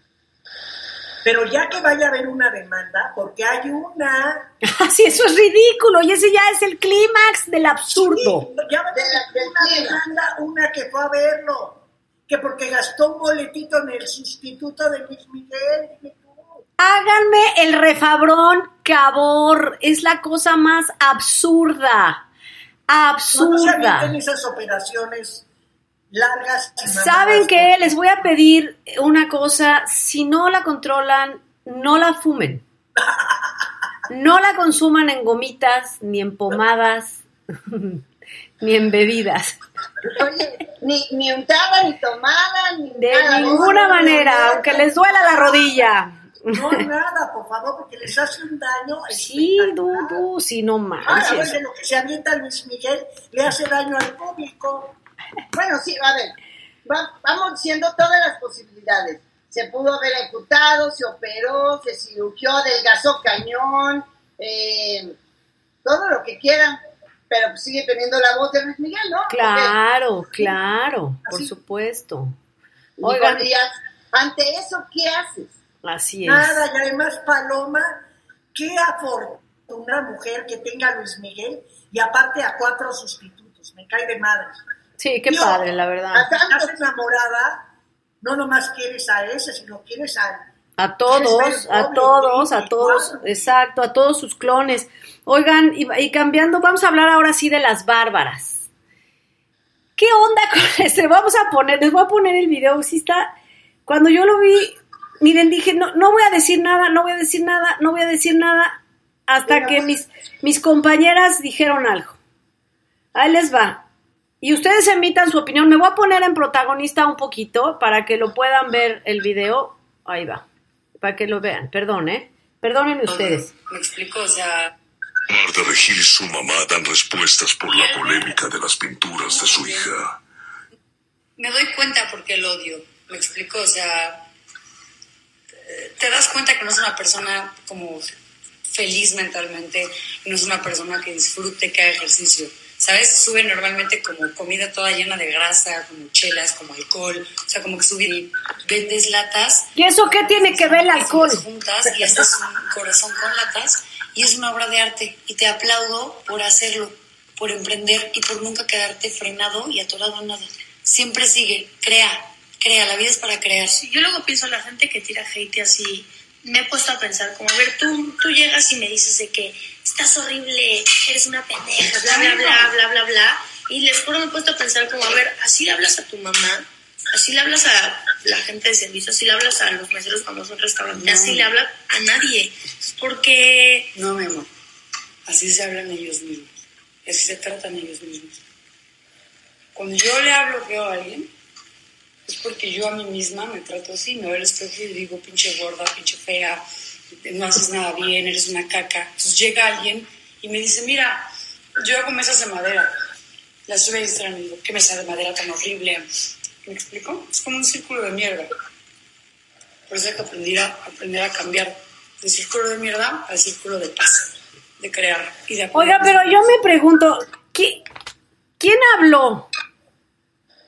Pero ya que vaya a haber una demanda, porque hay una Sí, eso es ridículo y ese ya es el clímax del absurdo. Ya va a tener una demanda, una que fue a verlo, que porque gastó un boletito en el sustituto de Luis Miguel. Háganme el refabrón, cabor. Es la cosa más absurda. No, no se Absurda. esas operaciones largas. y ¿Saben qué? Les voy a pedir una cosa. Si no la controlan, no la fumen. No la consuman en gomitas, ni en pomadas, ni en bebidas. Oye, ni, ni untada, ni tomada, ni De nada. ninguna No, manera, no, no. aunque les duela la rodilla. No, nada, por favor, porque les hace un daño. Sí, Dudu, sí, no Ah, a manches. veces lo que se avienta Luis Miguel le hace daño al público. Bueno, sí, a ver, va- vamos diciendo todas las posibilidades. Se pudo haber ejecutado, se operó, se cirugió, adelgazó cañón, eh, todo lo que quieran, pero sigue teniendo la voz de Luis Miguel, ¿no? Claro, claro, por supuesto. Oigan, y ante eso, ¿qué haces? así es. Nada, y además Paloma, qué afortuna mujer que tenga a Luis Miguel y aparte a cuatro sustitutos, me cae de madre. Sí, qué padre, la verdad. Estás enamorada, no nomás quieres a ese, sino quieres a... A todos, a todos, a todos, exacto, a todos sus clones. Oigan, y, y cambiando, vamos a hablar ahora sí de las bárbaras. ¿Qué onda con este? Vamos a poner, les voy a poner el video, sí está, cuando yo lo vi, miren, dije, no, no voy a decir nada, no voy a decir nada, no voy a decir nada, hasta que mis, mis compañeras dijeron algo. Ahí les va. Y ustedes emitan su opinión. Me voy a poner en protagonista un poquito para que lo puedan ver el video. Ahí va. Para que lo vean. Perdón, ¿eh? Perdonen ustedes. Me explico, o sea, Marta Regil y su mamá dan respuestas por la polémica de las pinturas de su hija. me doy cuenta porque lo odio. Me explico, o sea, te das cuenta que no es una persona como feliz mentalmente, no es una persona que disfrute, que haga ejercicio. ¿Sabes? Sube normalmente como comida toda llena de grasa, como chelas, como alcohol. O sea, como que sube y vendes latas. ¿Y eso qué tiene que ver el alcohol? Juntas y haces un corazón con latas y es una obra de arte. Y te aplaudo por hacerlo, por emprender y por nunca quedarte frenado y atorado en nada. Siempre sigue, crea, crea, la vida es para crear. Sí, yo luego pienso la gente que tira hate así, me he puesto a pensar como, a ver, tú, tú llegas y me dices de que estás horrible, eres una pendeja, bla, bla, bla, bla, bla, bla, y les juro me he puesto a pensar como, a ver, así le hablas a tu mamá, así le hablas a la gente de servicio, así le hablas a los meseros famosos en restaurante, No. así le hablas a nadie, porque... No, mi amor, así se hablan ellos mismos, así se tratan ellos mismos. Cuando yo le hablo feo a alguien, es porque yo a mí misma me trato así, me veo al espejo y digo, pinche gorda, pinche fea, no haces nada bien, eres una caca. Entonces llega alguien y me dice, mira, yo hago mesas de madera. La sube a Instagram y digo, qué mesa de madera tan horrible. ¿Me explico? Es como un círculo de mierda. Por eso hay que aprender a, aprender a cambiar del círculo de mierda al círculo de paz, de crear y de Oiga, pero yo me pregunto, ¿qui- ¿quién habló?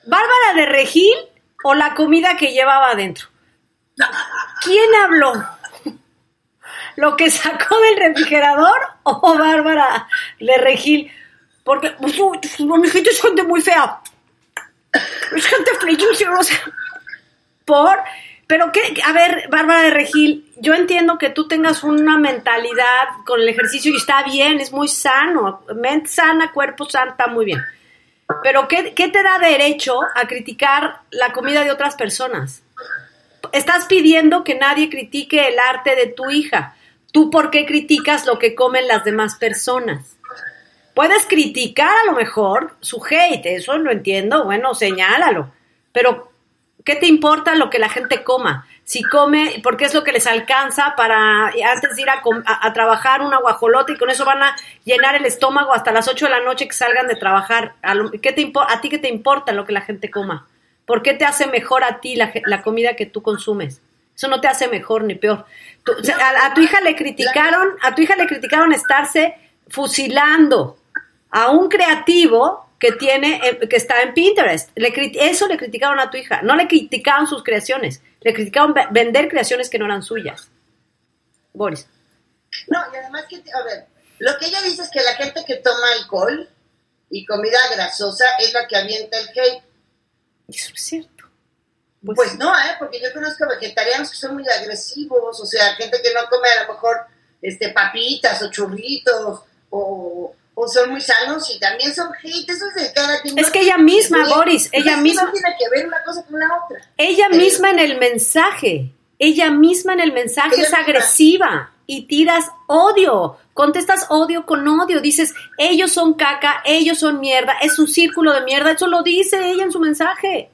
¿Bárbara de Regil o la comida que llevaba adentro? ¿Quién habló? ¿Lo que sacó del refrigerador o Bárbara de Regil? Porque pues, uy, mi gente es gente muy fea. Es gente feísima, o sea, por... Pero qué, a ver, Bárbara de Regil, yo entiendo que tú tengas una mentalidad con el ejercicio y está bien, es muy sano, mente sana, cuerpo sano, está muy bien. Pero ¿qué, qué te da derecho a criticar la comida de otras personas? Estás pidiendo que nadie critique el arte de tu hija. ¿Tú por qué criticas lo que comen las demás personas? Puedes criticar a lo mejor su hate, eso lo entiendo, bueno, señálalo. Pero, ¿qué te importa lo que la gente coma? Si come, porque es lo que les alcanza para antes de ir a, a- a trabajar una guajolota y con eso van a llenar el estómago hasta las 8 de la noche que salgan de trabajar. ¿A, lo- ¿qué te ¿A ti qué te importa lo que la gente coma? ¿Por qué te hace mejor a ti la, la comida que tú consumes? Eso no te hace mejor ni peor. Tú- o sea, a, a tu hija le criticaron, a tu hija le criticaron estarse fusilando a un creativo que tiene, eh, que está en Pinterest. Le eso le criticaron a tu hija. No le criticaron sus creaciones, le criticaron ve- vender creaciones que no eran suyas. Boris. No, y además que, a ver, lo que ella dice es que la gente que toma alcohol y comida grasosa es la que avienta el hate. Eso es cierto. Pues, no, ¿eh? Porque yo conozco vegetarianos que son muy agresivos, o sea, gente que no come a lo mejor este, papitas o churritos, o, o son muy sanos y también son hate, eso es de cada quien. Es que ella misma. Boris, ella misma- No tiene que ver una cosa con la otra. Ella Pero- misma en el mensaje, ella misma en el mensaje es misma. agresiva y tiras odio, contestas odio con odio, dices, ellos son caca, ellos son mierda, es un círculo de mierda, eso lo dice ella en su mensaje.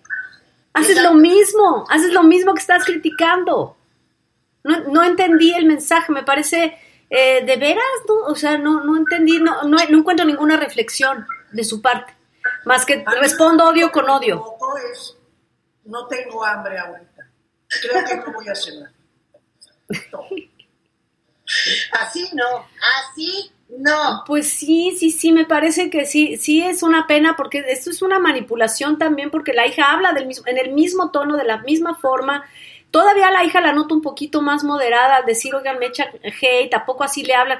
Haces Exacto. lo mismo, haces lo mismo que estás criticando. No, no entendí el mensaje, me parece, eh, ¿de veras? No? O sea, no, no entendí, no, no, no encuentro ninguna reflexión de su parte, más que respondo odio con odio. es, no tengo hambre ahorita. Creo que no voy a cenar. Así no, así no. Pues sí, sí, sí, me parece que sí, sí es una pena porque esto es una manipulación también porque la hija habla del mismo, en el mismo tono, de la misma forma. Todavía la hija la noto un poquito más moderada al decir, oigan, me echa hate, tampoco así le hablan.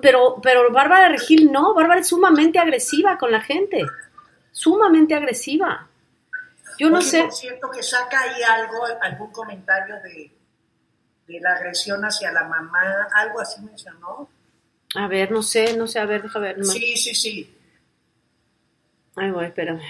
Pero, pero Bárbara Regil no, Bárbara es sumamente agresiva con la gente, sumamente agresiva. Yo no Oye, sé, Por cierto, que saca ahí algo, algún comentario de, de la agresión hacia la mamá, algo así mencionó. a ver, no sé, no sé, a ver, deja ver. nomás. Sí, sí, sí. Ay, voy, espérame.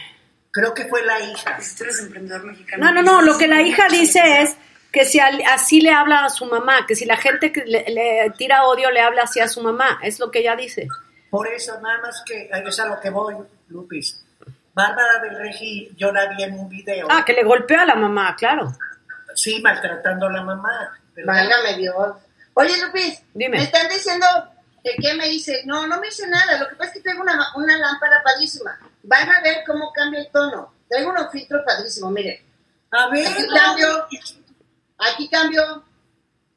Creo que fue la hija. Emprendedor mexicano. No, no, no, lo que la hija dice es que si al- así le habla a su mamá, que si la gente que le, le tira odio le habla así a su mamá, es lo que ella dice. Por eso, nada más que es a lo que voy, Lupis. Bárbara del Regi, yo la vi en un video. Ah, que le golpeó a la mamá, claro. Sí, maltratando a la mamá. Válgame Dios. Oye, Lupis, Dime. me están diciendo que qué me hice. No, no me hice nada. Lo que pasa es que traigo una, una lámpara padrísima. Van a ver cómo cambia el tono. Traigo unos filtros padrísimos, miren. A ver, Aquí cambio, aquí cambio,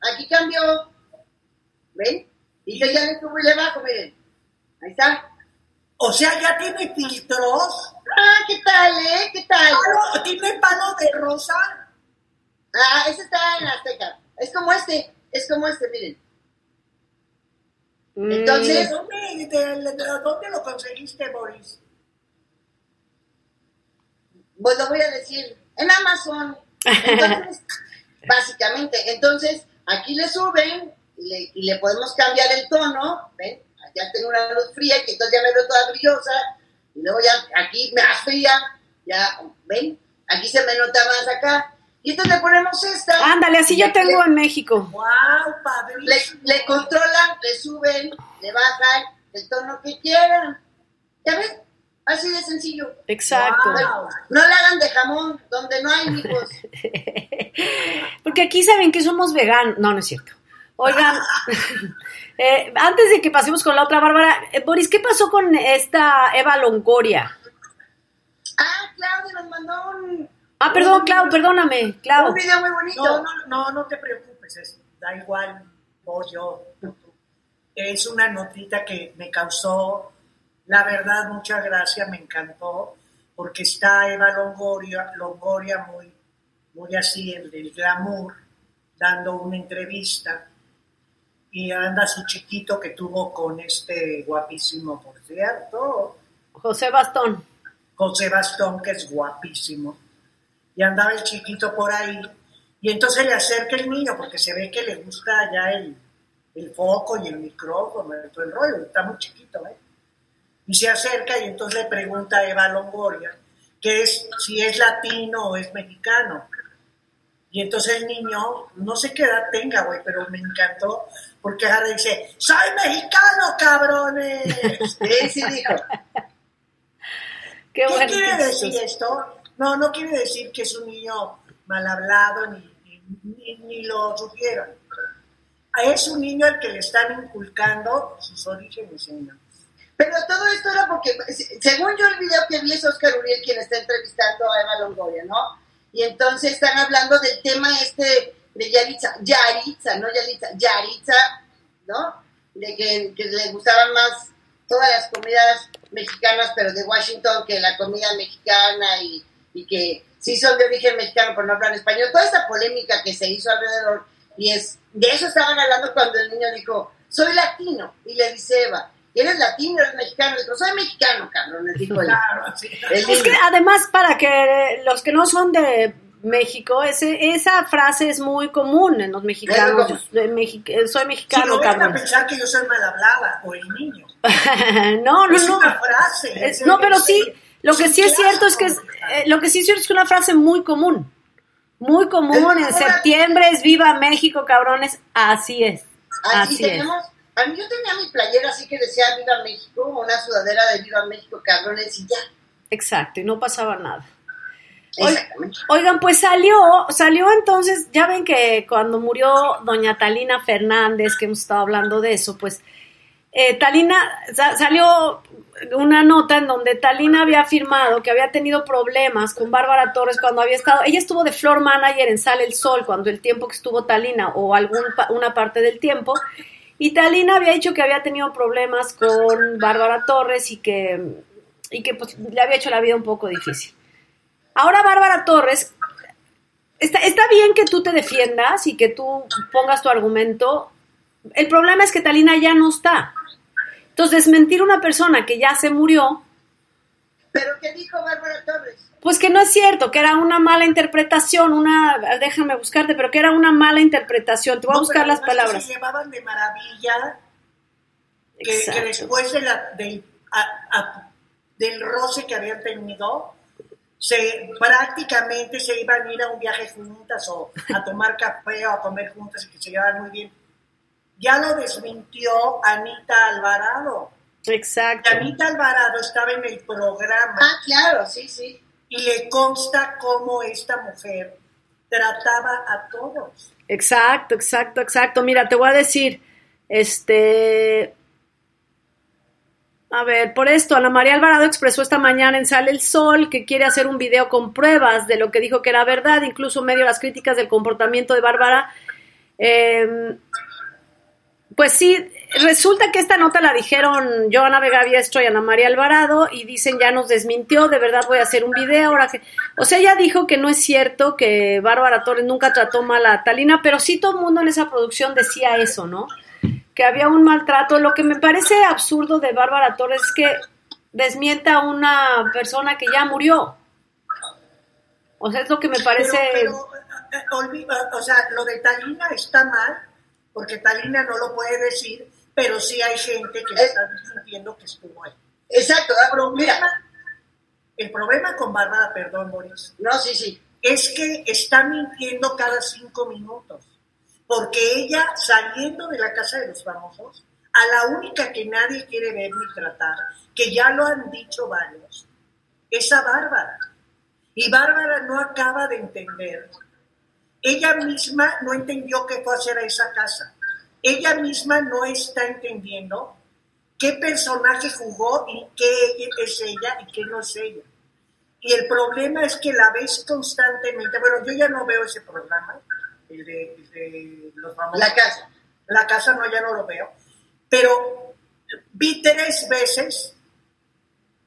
aquí cambio. ¿Ven? Y yo ya le subo y le bajo, miren. Ahí está. O sea, ya tiene filtros. Ah, ¿qué tal, eh? ¿Qué tal? Palo- ¿Tiene palo de rosa? Ah, ese está en Azteca. Es como este, es como este, miren. Mm, Entonces- ¿De dónde, de- de- de dónde lo conseguiste, Boris? Pues lo voy a decir, en Amazon. Entonces, básicamente, entonces, aquí le suben y le, y le podemos cambiar el tono, ¿ven? Ya tengo una luz fría, que entonces ya me veo toda brillosa, y luego ya aquí me más fría, ya, ¿ven? Aquí se me nota más acá. Y entonces le ponemos esta. Ándale, así y yo tengo le- en México. ¡Wow, le, padrísimo! le controlan, le suben, le bajan el tono que quieran. ¿Ya ven? Así de sencillo. Exacto. Wow. No le hagan de jamón, donde no hay hijos. Porque aquí saben que somos veganos. No, no es cierto. Oigan, eh, antes de que pasemos con la otra Bárbara, eh, Boris, ¿qué pasó con esta Eva Longoria? Ah, Claudia nos mandó un, Ah, perdón, Clau, perdóname, Clau. un video muy bonito. No, no, no, no te preocupes, es- da igual, vos, yo. Es una notita que me causó, la verdad, mucha gracia, me encantó, porque está Eva Longoria, Longoria muy, muy así, el del glamour, dando una entrevista, y anda su chiquito que tuvo con este guapísimo, por cierto, José Bastón. José Bastón, que es guapísimo. Y andaba el chiquito por ahí. Y entonces le acerca el niño, porque se ve que le gusta ya el, el foco y el micrófono y todo el rollo. Está muy chiquito, ¿eh? Y se acerca y entonces le pregunta a Eva Longoria que es si es latino o es mexicano. Y entonces el niño, no sé qué edad tenga, güey, pero me encantó, porque y dice, ¡Soy mexicano, cabrones! Sí, sí dijo. Qué ¿Qué quiere decir esto? No, no quiere decir que es un niño mal hablado, ni, ni, lo supieron. Es un niño al que le están inculcando sus orígenes, señor. Pero todo esto era porque, según yo el video que vi es Oscar Uriel quien está entrevistando a Eva Longoria, ¿no? Y entonces están hablando del tema este de Yaritza, Yaritza, no Yaritza, Yaritza, ¿no? De que, que le gustaban más todas las comidas mexicanas, pero de Washington, que la comida mexicana y, y que sí son de origen mexicano, pero no hablan español. Toda esta polémica que se hizo alrededor, y es de eso estaban hablando cuando el niño dijo, soy latino, y le dice Eva, ¿eres latino, eres mexicano? Dijo, soy mexicano, cabrón, le dijo el Es que además, para que los que no son de México, ese, esa frase es muy común en los mexicanos. Mexi- eh, soy Si mexicano, no van a cabrón. pensar que yo soy mal hablada, o el niño. no, no, es no. una frase. Es- es- no, pero sí, lo que sí es cierto es que es, eh, lo que sí es cierto es que una frase muy común. Muy común, en septiembre es viva México, cabrones, así es. Así es. A mí yo tenía mi playera así que decía Viva México, una sudadera de Viva México, cabrones, y ya. Exacto, y no pasaba nada. Oigan, Exactamente. oigan, pues salió, salió entonces, ya ven que cuando murió doña Talina Fernández, que hemos estado hablando de eso, pues eh, Talina, sa- salió una nota en donde Talina había afirmado que había tenido problemas con Bárbara Torres cuando había estado, ella estuvo de floor manager en Sale el Sol cuando el tiempo que estuvo Talina o algún, pa- una parte del tiempo, y Talina había dicho que había tenido problemas con Bárbara Torres y que, y que pues, le había hecho la vida un poco difícil. Ahora Bárbara Torres, está, está bien que tú te defiendas y que tú pongas tu argumento. El problema es que Talina ya no está. Entonces, desmentir a una persona que ya se murió, ¿Pero qué dijo Bárbara Torres? Pues que no es cierto, que era una mala interpretación, una, déjame buscarte, pero que era una mala interpretación. Te voy a No, buscar pero las palabras. Se llevaban de maravilla que, que después de la, del, a- a- del roce que habían tenido, se, prácticamente se iban a ir a un viaje juntas o a tomar café o a comer juntas y que se llevaban muy bien. Ya lo desmintió Anita Alvarado. Exacto. Y Anita Alvarado estaba en el programa. Ah, claro, sí, sí. Y le consta cómo esta mujer trataba a todos. Exacto, exacto, exacto. Mira, te voy a decir, este, a ver, por esto, Ana María Alvarado expresó esta mañana en Sale el Sol que quiere hacer un video con pruebas de lo que dijo que era verdad, incluso medio las críticas del comportamiento de Bárbara. Eh, pues sí, resulta que esta nota la dijeron Joana Vega Biestro y Ana María Alvarado y dicen ya nos desmintió, de verdad voy a hacer un video ahora que... O sea, ella dijo que no es cierto que Bárbara Torres nunca trató mal a Talina, pero sí todo el mundo en esa producción decía eso, ¿no? Que había un maltrato. Lo que me parece absurdo de Bárbara Torres es que desmienta a una persona que ya murió. O sea, es lo que me parece... Pero, pero, eh, o sea, lo de Talina está mal, porque Talina no lo puede decir, pero sí hay gente que le está diciendo que estuvo ahí. Exacto, el problema, el problema con Bárbara, perdón, Boris, no, sí, sí, es que está mintiendo cada cinco minutos, porque ella saliendo de la casa de los famosos, a la única que nadie quiere ver ni tratar, que ya lo han dicho varios, es a Bárbara. Y Bárbara no acaba de entender. Ella misma no entendió qué fue hacer a esa casa. Ella misma no está entendiendo qué personaje jugó y qué es ella y qué no es ella. Y el problema es que la ves constantemente. Bueno, yo ya no veo ese programa, el de, el de los famosos. La casa. La casa no, ya no lo veo. Pero vi tres veces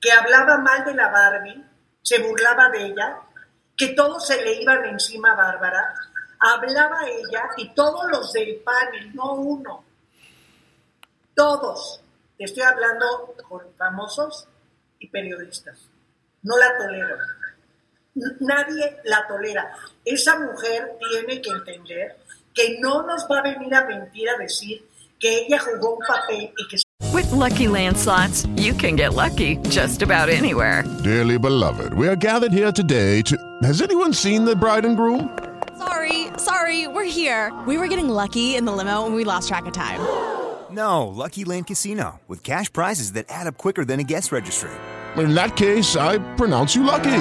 que hablaba mal de la Barbie, se burlaba de ella, que todos se le iban encima a Bárbara, hablaba ella y todos los del panel, no uno, todos, te estoy hablando con famosos y periodistas, no la tolero. Nadie la tolera. Esa mujer tiene que entender que no nos va a venir a mentir a decir que ella jugó un papel y que With Lucky Land slots, you can get lucky just about anywhere. Dearly beloved, we are gathered here today to. Has anyone seen the bride and groom? Sorry, sorry, we're here. We were getting lucky in the limo and we lost track of time. No, Lucky Land Casino, with cash prizes that add up quicker than a guest registry. In that case, I pronounce you lucky.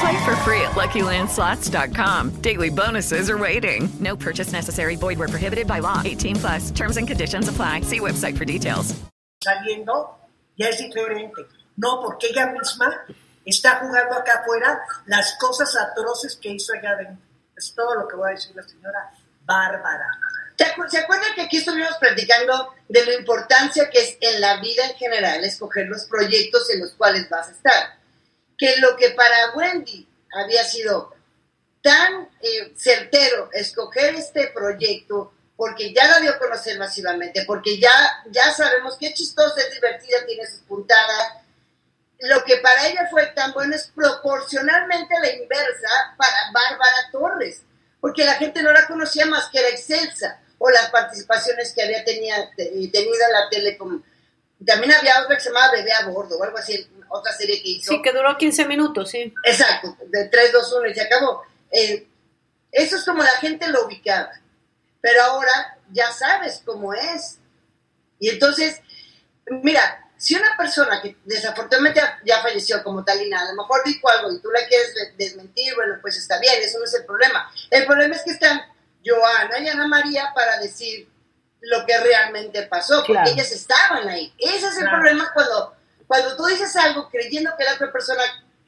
Play for free at LuckyLandSlots.com. Daily bonuses are waiting. No purchase necessary. Void where prohibited by law. 18 plus. Terms and conditions apply. See website for details. saliendo ya es diferente. No, porque ella misma está jugando acá afuera las cosas atroces que hizo allá adentro. Es todo lo que voy a decir la señora Bárbara. ¿Se acu- ¿Se acuerdan que aquí estuvimos platicando de la importancia que es en la vida en general escoger los proyectos en los cuales vas a estar? Que lo que para Wendy había sido tan eh, certero escoger este proyecto porque ya la dio a conocer masivamente, porque ya, ya sabemos es chistosa, es divertida, tiene sus puntadas. Lo que para ella fue tan bueno es proporcionalmente la inversa para Bárbara Torres, porque la gente no la conocía más que era excelsa, o las participaciones que había tenía, te- tenido en la tele. Como, también había otra que se llamaba Bebé a Bordo, o algo así, otra serie que hizo. Sí, que duró 15 minutos, sí. Exacto, de 3, 2, 1 y se acabó. Eh, eso es como la gente lo ubicaba. Pero ahora ya sabes cómo es. Y entonces, mira, si una persona que desafortunadamente ya, falleció como Talina, a lo mejor dijo algo y tú la quieres de- desmentir, bueno, pues está bien, eso no es el problema. El problema es que están Joana y Ana María para decir lo que realmente pasó, porque Claro. ellas estaban ahí. Ese es el Claro. problema cuando, cuando tú dices algo creyendo que la otra persona,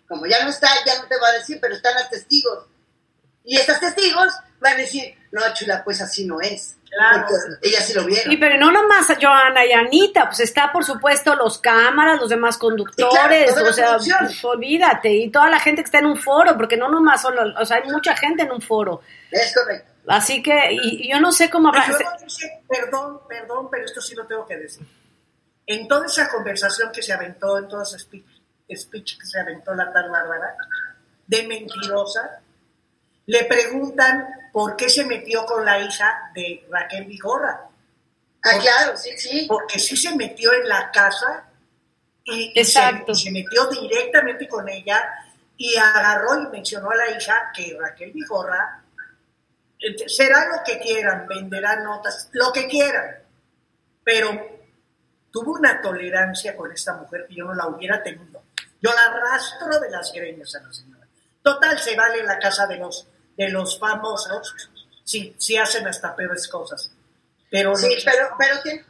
como ya no está, ya no te va a decir, pero están los testigos. Y estos testigos van a decir, no, chula, pues así no es. Claro. Porque ellas sí lo vieron. Y pero no nomás a Joana y Anita, pues está por supuesto los cámaras, los demás conductores, claro, o sea, pues, olvídate, y toda la gente que está en un foro, porque no nomás solo, o sea, hay mucha gente en un foro. Es correcto. Así que, y, y yo no sé cómo hablar. Perdón, perdón, pero esto sí lo tengo que decir. En toda esa conversación que se aventó, en todo ese speech, speech que se aventó la tal Bárbara, de mentirosa, le preguntan por qué se metió con la hija de Raquel Vigorra. Ah, claro, sí, sí. Porque sí se metió en la casa y, y se, Exacto. y se metió directamente con ella y agarró y mencionó a la hija que Raquel Vigorra será lo que quieran, venderán notas, lo que quieran, pero tuvo una tolerancia con esta mujer que yo no la hubiera tenido. Yo la arrastro de las greñas a la señora. Total, se vale en la casa de los, de los famosos si, si hacen hasta peores cosas. Pero Sí, pero, pero tien-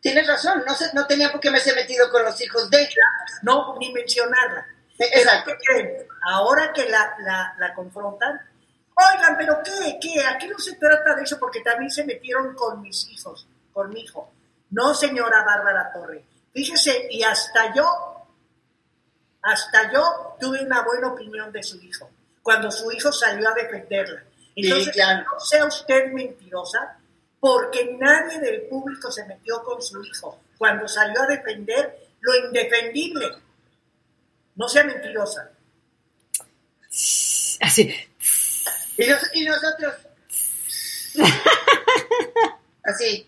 tienes razón, no, se, no tenía por qué me haberse metido con los hijos de ella. no, ni mencionarla. Eh, Pero, Exacto. ¿qué creen? Ahora que la, la, la confrontan, oigan, pero ¿qué? ¿Qué? Aquí no se trata de eso porque también se metieron con mis hijos, con mi hijo. No, señora Bárbara Torre. Fíjese, y hasta yo, hasta yo tuve una buena opinión de su hijo, cuando su hijo salió a defenderla. Entonces, claro. no sea usted mentirosa, porque nadie del público se metió con su hijo cuando salió a defender lo indefendible. No sea mentirosa. Así. Y, nos- y nosotros. Así.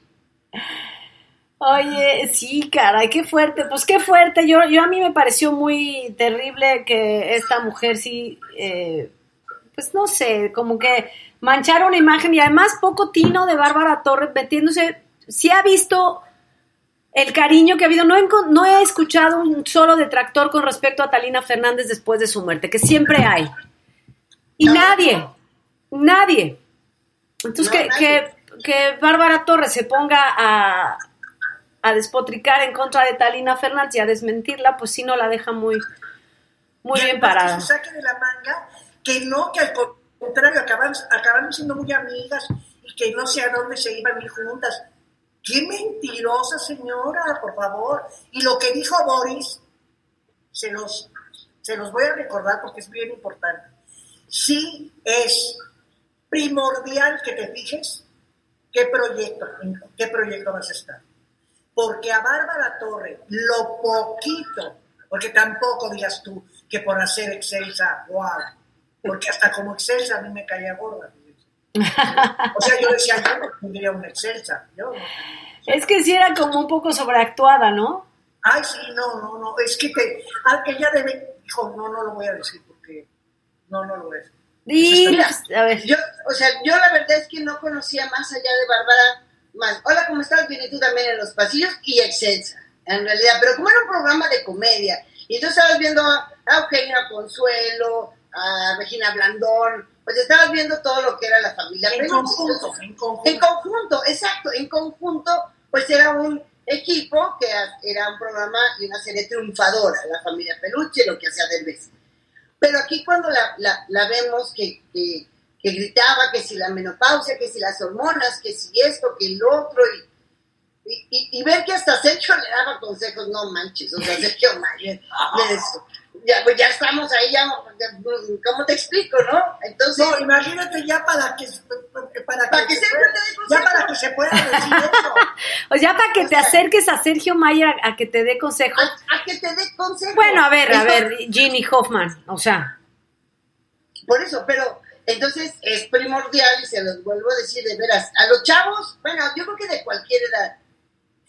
Oye, sí, caray, qué fuerte, pues qué fuerte. Yo, yo a mí me pareció muy terrible que esta mujer sí, eh, pues no sé, como que manchara una imagen y además poco tino de Bárbara Torres metiéndose. Sí ha visto el cariño que ha habido. No he, no he escuchado un solo detractor con respecto a Talina Fernández después de su muerte, que siempre hay. Y nadie, nadie. Entonces, que, nadie. que, que Bárbara Torres se ponga a, a despotricar en contra de Talina Fernández y a desmentirla, pues sí no la deja muy, muy Y bien parada. Que se saque de la manga que no, que al contrario, acaban, acabaron siendo muy amigas y que no sé a dónde se iban ir juntas. Qué mentirosa señora, por favor. Y lo que dijo Boris, se los, se los voy a recordar porque es bien importante. Sí es primordial que te fijes qué proyecto, qué proyecto vas a estar. Porque a Bárbara Torre, lo poquito, porque tampoco digas tú que por hacer excelsa, wow, porque hasta como excelsa a mí me caía gorda. O sea, yo decía, yo no tendría una excelsa. Yo no. Es que sí era como un poco sobreactuada, ¿no? Ay, sí, no, no, no, es que te, ah, ella debe, dijo, no, no lo voy a decir porque, no, no lo voy a decir. A ver. Yo, o sea, yo la verdad es que no conocía más allá de Bárbara más. Hola, ¿cómo estás? Bien, y tú también en los pasillos y Excelsa, en realidad. Pero como era un programa de comedia, y tú estabas viendo a Eugenia Consuelo, a Regina Blandón, pues estabas viendo todo lo que era la familia En Peluche. conjunto, en conjunto. En conjunto, exacto, en conjunto, pues era un equipo que era un programa y una serie triunfadora, la familia Peluche, lo que hacía Derbez. Pero aquí cuando la, la, la vemos que, que, que gritaba que si la menopausia, que si las hormonas, que si esto, que el otro, y, y, y- y ver que hasta Sergio le daba consejos, no manches, o sea, Sergio Mayer, ya, pues ya estamos ahí, ya, ¿cómo te explico, no? Entonces, No, imagínate ya para que para, Para que se pueda- te dé ya para que se pueda decir eso. O sea, para que te acerques a Sergio Mayer a, a que te dé consejos. a que te dé consejos. Bueno, a ver, a ver, Ginny Hoffman, o sea. Por eso, pero entonces es primordial y se los vuelvo a decir de veras. A los chavos, bueno, yo creo que de cualquier edad,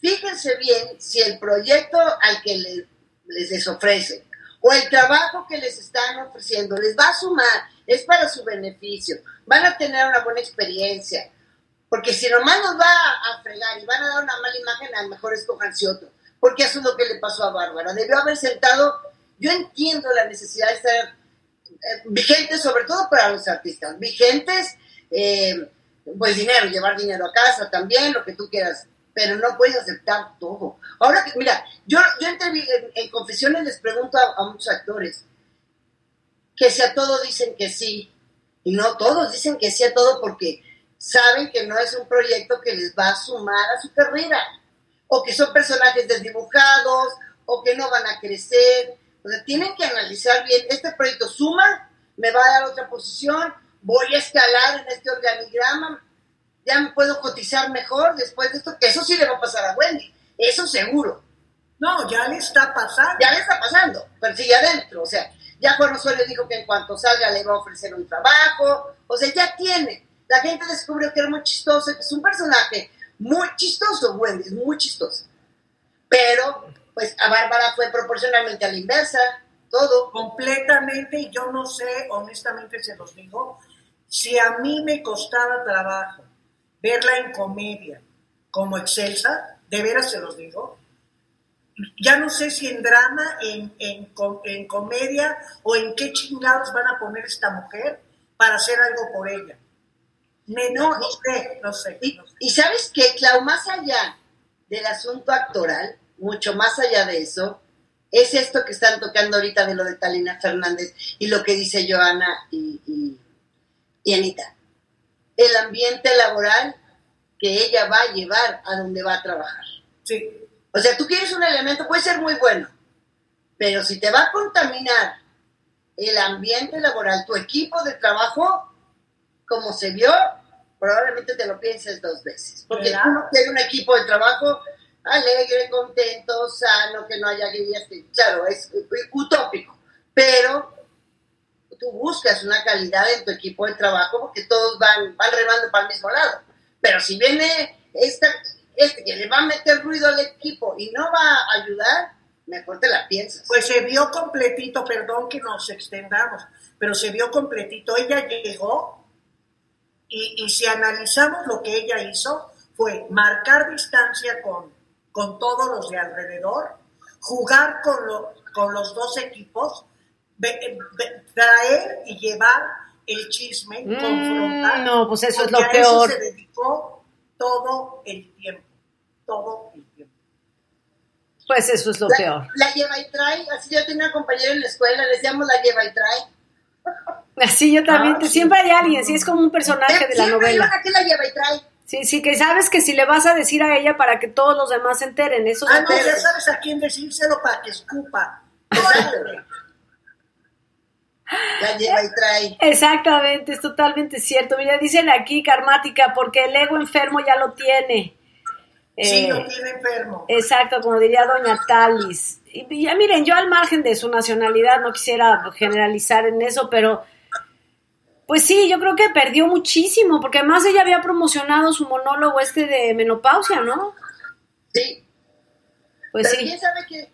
fíjense bien si el proyecto al que le- les, les ofrecen o el trabajo que les están ofreciendo les va a sumar, es para su beneficio, van a tener una buena experiencia. Porque si nomás nos va a fregar y van a dar una mala imagen, a lo mejor escojanse otro. Porque eso es lo que le pasó a Bárbara. Debió haber sentado, yo entiendo la necesidad de estar vigentes, sobre todo para los artistas, vigentes, eh, pues dinero, llevar dinero a casa también, lo que tú quieras, pero no puedes aceptar todo. Ahora que, mira, yo, yo entrevi- en, en confesiones les pregunto a, a muchos actores que si a todo dicen que sí, y no todos dicen que sí a todo porque saben que no es un proyecto que les va a sumar a su carrera, o que son personajes desdibujados, o que no van a crecer. O sea, tienen que analizar bien, este proyecto suma, me va a dar otra posición, voy a escalar en este organigrama, ya me puedo cotizar mejor después de esto, que eso sí le va a pasar a Wendy, eso seguro. No, ya le está pasando. Ya le está pasando, pero sigue adentro, o sea, ya Juan Osorio dijo que en cuanto salga le va a ofrecer un trabajo, o sea, ya tiene. La gente descubrió que era muy chistoso, que es un personaje muy chistoso, Wendy, es muy chistoso. Pero, pues a Bárbara fue proporcionalmente a la inversa, todo. Completamente, y yo no sé, honestamente se los digo, si a mí me costaba trabajo verla en comedia como excelsa, de veras se los digo, ya no sé si en drama, en, en, en comedia o en qué chingados van a poner esta mujer para hacer algo por ella. Me- no, no sé, no sé. Y, y sabes qué, Clau, más allá del asunto actoral, mucho más allá de eso, es esto que están tocando ahorita de lo de Talina Fernández y lo que dice Joana y, y- y Anita. El ambiente laboral que ella va a llevar a donde va a trabajar. Sí. O sea, tú quieres un elemento, puede ser muy bueno, pero si te va a contaminar el ambiente laboral, tu equipo de trabajo, como se vio, probablemente te lo pienses dos veces. Porque Claro. uno quiere un equipo de trabajo alegre, contento, sano, que no haya que claro, es utópico, pero tú buscas una calidad en tu equipo de trabajo porque todos van, van remando para el mismo lado. Pero si viene esta, este que le va a meter ruido al equipo y no va a ayudar, mejor te la piensas. Pues se vio completito, perdón que nos extendamos, pero se vio completito. Ella llegó y, y si analizamos lo que ella hizo, fue marcar distancia con, con todos los de alrededor, jugar con, lo- con los dos equipos, traer y llevar el chisme, Mm, confrontar. no, pues eso es lo a eso peor. se dedicó todo el tiempo, todo el tiempo. Pues eso es lo la, peor. la lleva y trae, así yo tenía una compañera en la escuela, le decíamos la lleva y trae. Así yo también, Ah, sí. siempre hay alguien, sí, es como un personaje de la Siempre hay novela. una que la lleva y trae. Sí, sí, que sabes que si le vas a decir a ella para que todos los demás se enteren, eso Ah, no, ya sabes a quién decírselo para que escupa. La lleva y trae. Exactamente, es totalmente cierto. Mira, dicen aquí, karmática, porque el ego enfermo ya lo tiene. Sí, Eh, lo tiene enfermo. Exacto, como diría doña Talis. Y ya miren, yo al margen de su nacionalidad no quisiera generalizar en eso, pero pues sí, yo creo que perdió muchísimo, porque además ella había promocionado su monólogo este de menopausia, ¿no? Sí. Pues Pero sí. quién sabe que,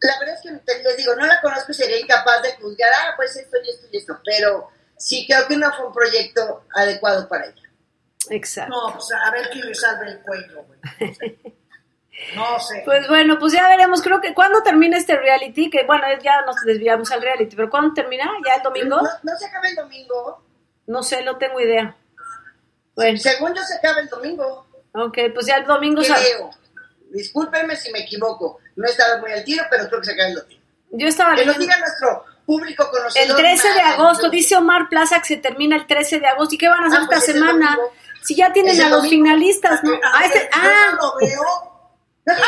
la verdad es que te- les digo, no la conozco y sería incapaz de juzgar, ah, pues esto y esto y esto, pero sí creo que no fue un proyecto adecuado para ella. Exacto. No, pues a ver quién le salve el cuello, güey. No sé. No sé. Pues bueno, pues ya veremos. Creo que cuando termina este reality, que bueno, ya nos desviamos al reality, pero ¿cuándo termina? ¿Ya el domingo? No, no se acaba el domingo. No sé, no tengo idea. Bueno, Según yo se acaba el domingo. ok, pues ya el domingo. Creo. Discúlpenme si me equivoco. No he estado muy al tiro, pero creo que se acaba el domingo. Yo estaba Que nos diga nuestro público El conocedor. 13 de agosto, dice Omar Plaza que se termina el 13 de agosto. ¿Y qué van a hacer Ah, pues esta es el semana? domingo. Si ya tienen el a los domingo. finalistas, ¿no? Ah, este- Yo ah, no lo veo, pero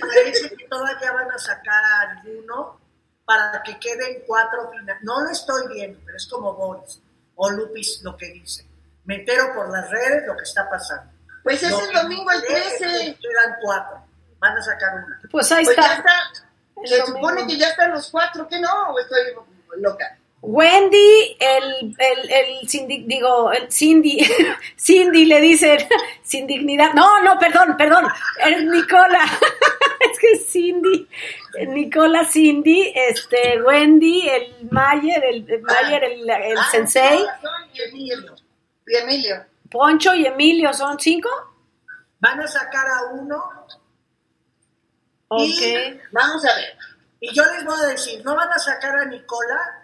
parece que todavía van a sacar a alguno para que queden cuatro finales. No lo estoy viendo, pero es como Boris o Lupis lo que dice. Me entero por las redes lo que está pasando. Pues es Lo el domingo el me enteré 13. es que Quedan cuatro. Van a sacar una. pues ahí Pues ya está. está. Se domingo. supone que ya están los cuatro, que no, estoy loca. Wendy, el, el, el Cindy, digo, el Cindy, Cindy le dicen, sin dignidad. No, no, perdón, perdón, es Nicola. es que es Cindy, Nicola, Cindy, este, Wendy, el Mayer, el, el Mayer, el, el Ah, Sensei, y Emilio. Y Emilio. Poncho y Emilio, ¿son cinco? Van a sacar a uno Ok. Y- Vamos a ver. Y yo les voy a decir, no van a sacar a Nicola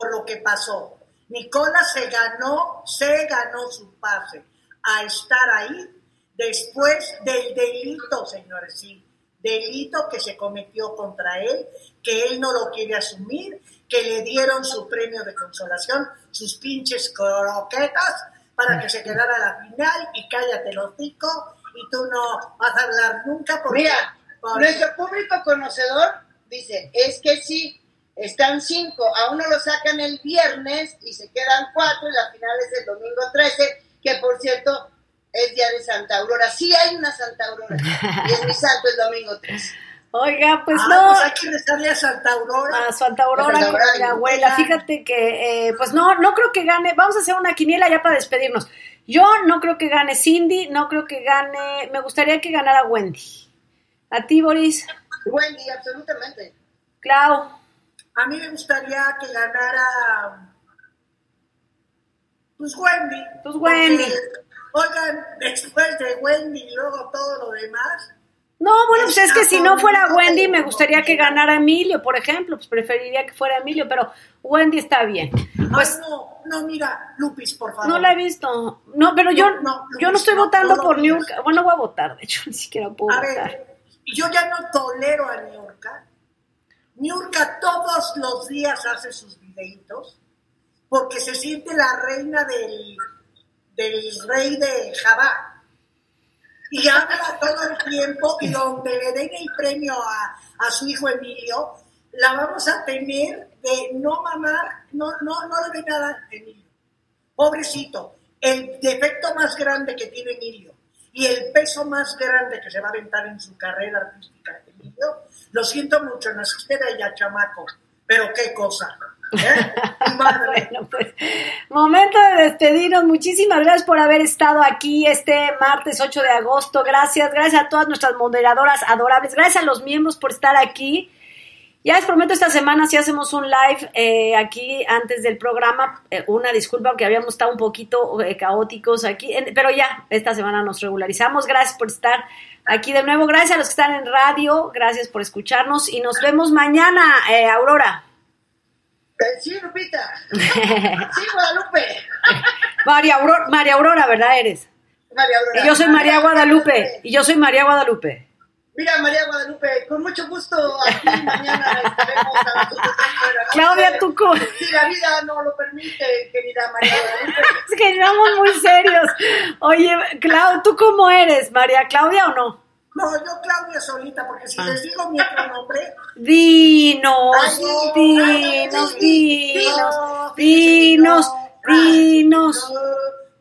por lo que pasó. Nicola se ganó, se ganó su pase a estar ahí después del delito, señores, sí, delito que se cometió contra él, que él no lo quiere asumir, que le dieron su premio de consolación, sus pinches croquetas, para que se quedara a la final y cállate los hocico y tú no vas a hablar nunca porque... Mira, porque- nuestro público conocedor dice, es que sí, están cinco, a uno lo sacan el viernes y se quedan cuatro y la final es el domingo 13, que por cierto es día de Santa Aurora. Sí hay una Santa Aurora y es mi santo el domingo 13. Oiga, pues Ah, no. pues hay que rezarle a Santa Aurora. A Santa Aurora Santa con Aurora mi abuela. Fíjate que, eh, pues no, no creo que gane. Vamos a hacer una quiniela ya para despedirnos. Yo no creo que gane Cindy, no creo que gane. Me gustaría que ganara Wendy. A ti, Boris, Wendy, absolutamente. Clau. A mí me gustaría que ganara. Pues Wendy. Pues Wendy. Porque, Oigan, después de Wendy y luego todo lo demás. No, bueno, pues es que si no fuera Wendy, me gustaría que ganara Emilio, por ejemplo. Pues preferiría que fuera Emilio, pero Wendy está bien. Pues Ay, no, no, mira, Lupis, por favor. no la he visto. No, pero yo No, no, yo no estoy no, votando por New. York. Bueno, voy a votar, de hecho, ni siquiera puedo A votar. ver, yo ya no tolero a Niurka. Niurka todos los días hace sus videitos porque se siente la reina del, del rey de Jabá. Y habla todo el tiempo y donde le den el premio a, a su hijo Emilio, la vamos a tener de no mamar, no, no, no le ve nada a Emilio. Pobrecito, el defecto más grande que tiene Emilio y el peso más grande que se va a aventar en su carrera artística Emilio, lo siento mucho, naciste de ella, chamaco, pero qué cosa. ¿eh? Bueno, pues, momento de despedirnos. Muchísimas gracias por haber estado aquí este martes 8 de agosto. Gracias, gracias a todas nuestras moderadoras adorables. Gracias a los miembros por estar aquí. Ya les prometo esta semana si hacemos un live eh, aquí antes del programa. Eh, una disculpa porque habíamos estado un poquito eh, caóticos aquí, pero ya esta semana nos regularizamos. Gracias por estar aquí de nuevo. Gracias a los que están en radio. Gracias por escucharnos y nos vemos mañana, eh, Aurora. Eh, Sí, Lupita. Sí, Guadalupe. María Aurora, María Aurora, ¿verdad eres? María Aurora. Y yo soy María Guadalupe. Y yo soy María Guadalupe. Mira, María Guadalupe, con mucho gusto aquí mañana estaremos a las 8 de la noche. Claudia, tú co- Si la vida no lo permite, querida María Guadalupe. Es que estamos muy serios. Oye, Clau, ¿tú cómo eres? ¿María Claudia o no? No, yo Claudia solita, porque si Ah. les digo mi otro nombre, Dinos, Ay, no, dinos, ay, dinos, no, dinos, dinos.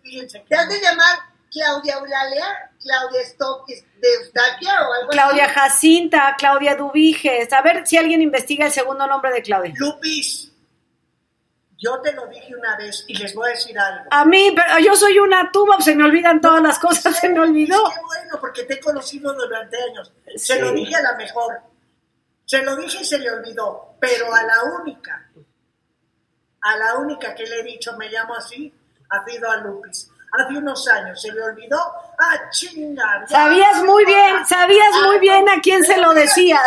fíjense ¿Te has de llamar Claudia Eulalia? ¿Claudia Stock de Eustaquia o algo Claudia así? Jacinta, Claudia Dubiges. A ver si alguien investiga el segundo nombre de Claudia. Lupis, yo te lo dije una vez y les voy a decir algo. A mí, pero yo soy una tuba, se me olvidan todas las cosas, se me olvidó. Qué bueno, porque te he conocido durante años. Sí. Se lo dije a la mejor. Se lo dije y se le olvidó. Pero a la única A la única que le he dicho me llamo así ha sido a Lupis. Hace unos años se le olvidó. ¡Ah, chinga! Sabías muy bien, sabías muy Ay, bien a quién se lo decías.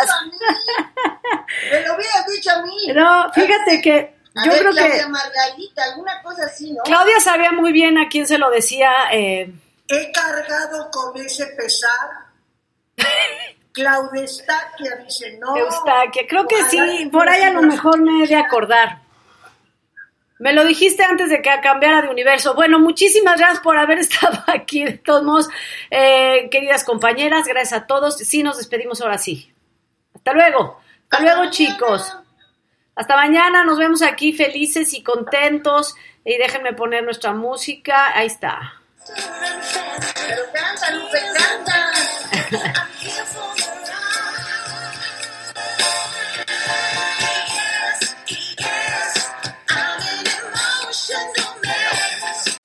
Me lo hubieras dicho a mí. No, fíjate que A yo ver, creo Claudia que Margarita, alguna cosa así, ¿no? Claudia sabía muy bien a quién se lo decía. eh, He cargado con ese pesar. Claudia dice no. Eustaquia, creo que sí, por ahí a lo mejor me he de acordar. Me lo dijiste antes de que cambiara de universo. Bueno, muchísimas gracias por haber estado aquí. De todos modos, eh, queridas compañeras, gracias a todos. Sí, nos despedimos ahora sí. Hasta luego. Hasta, luego, chicos. Hasta mañana. Nos vemos aquí felices y contentos. Y déjenme poner nuestra música. Ahí está. Pero canta, Lupe, canta.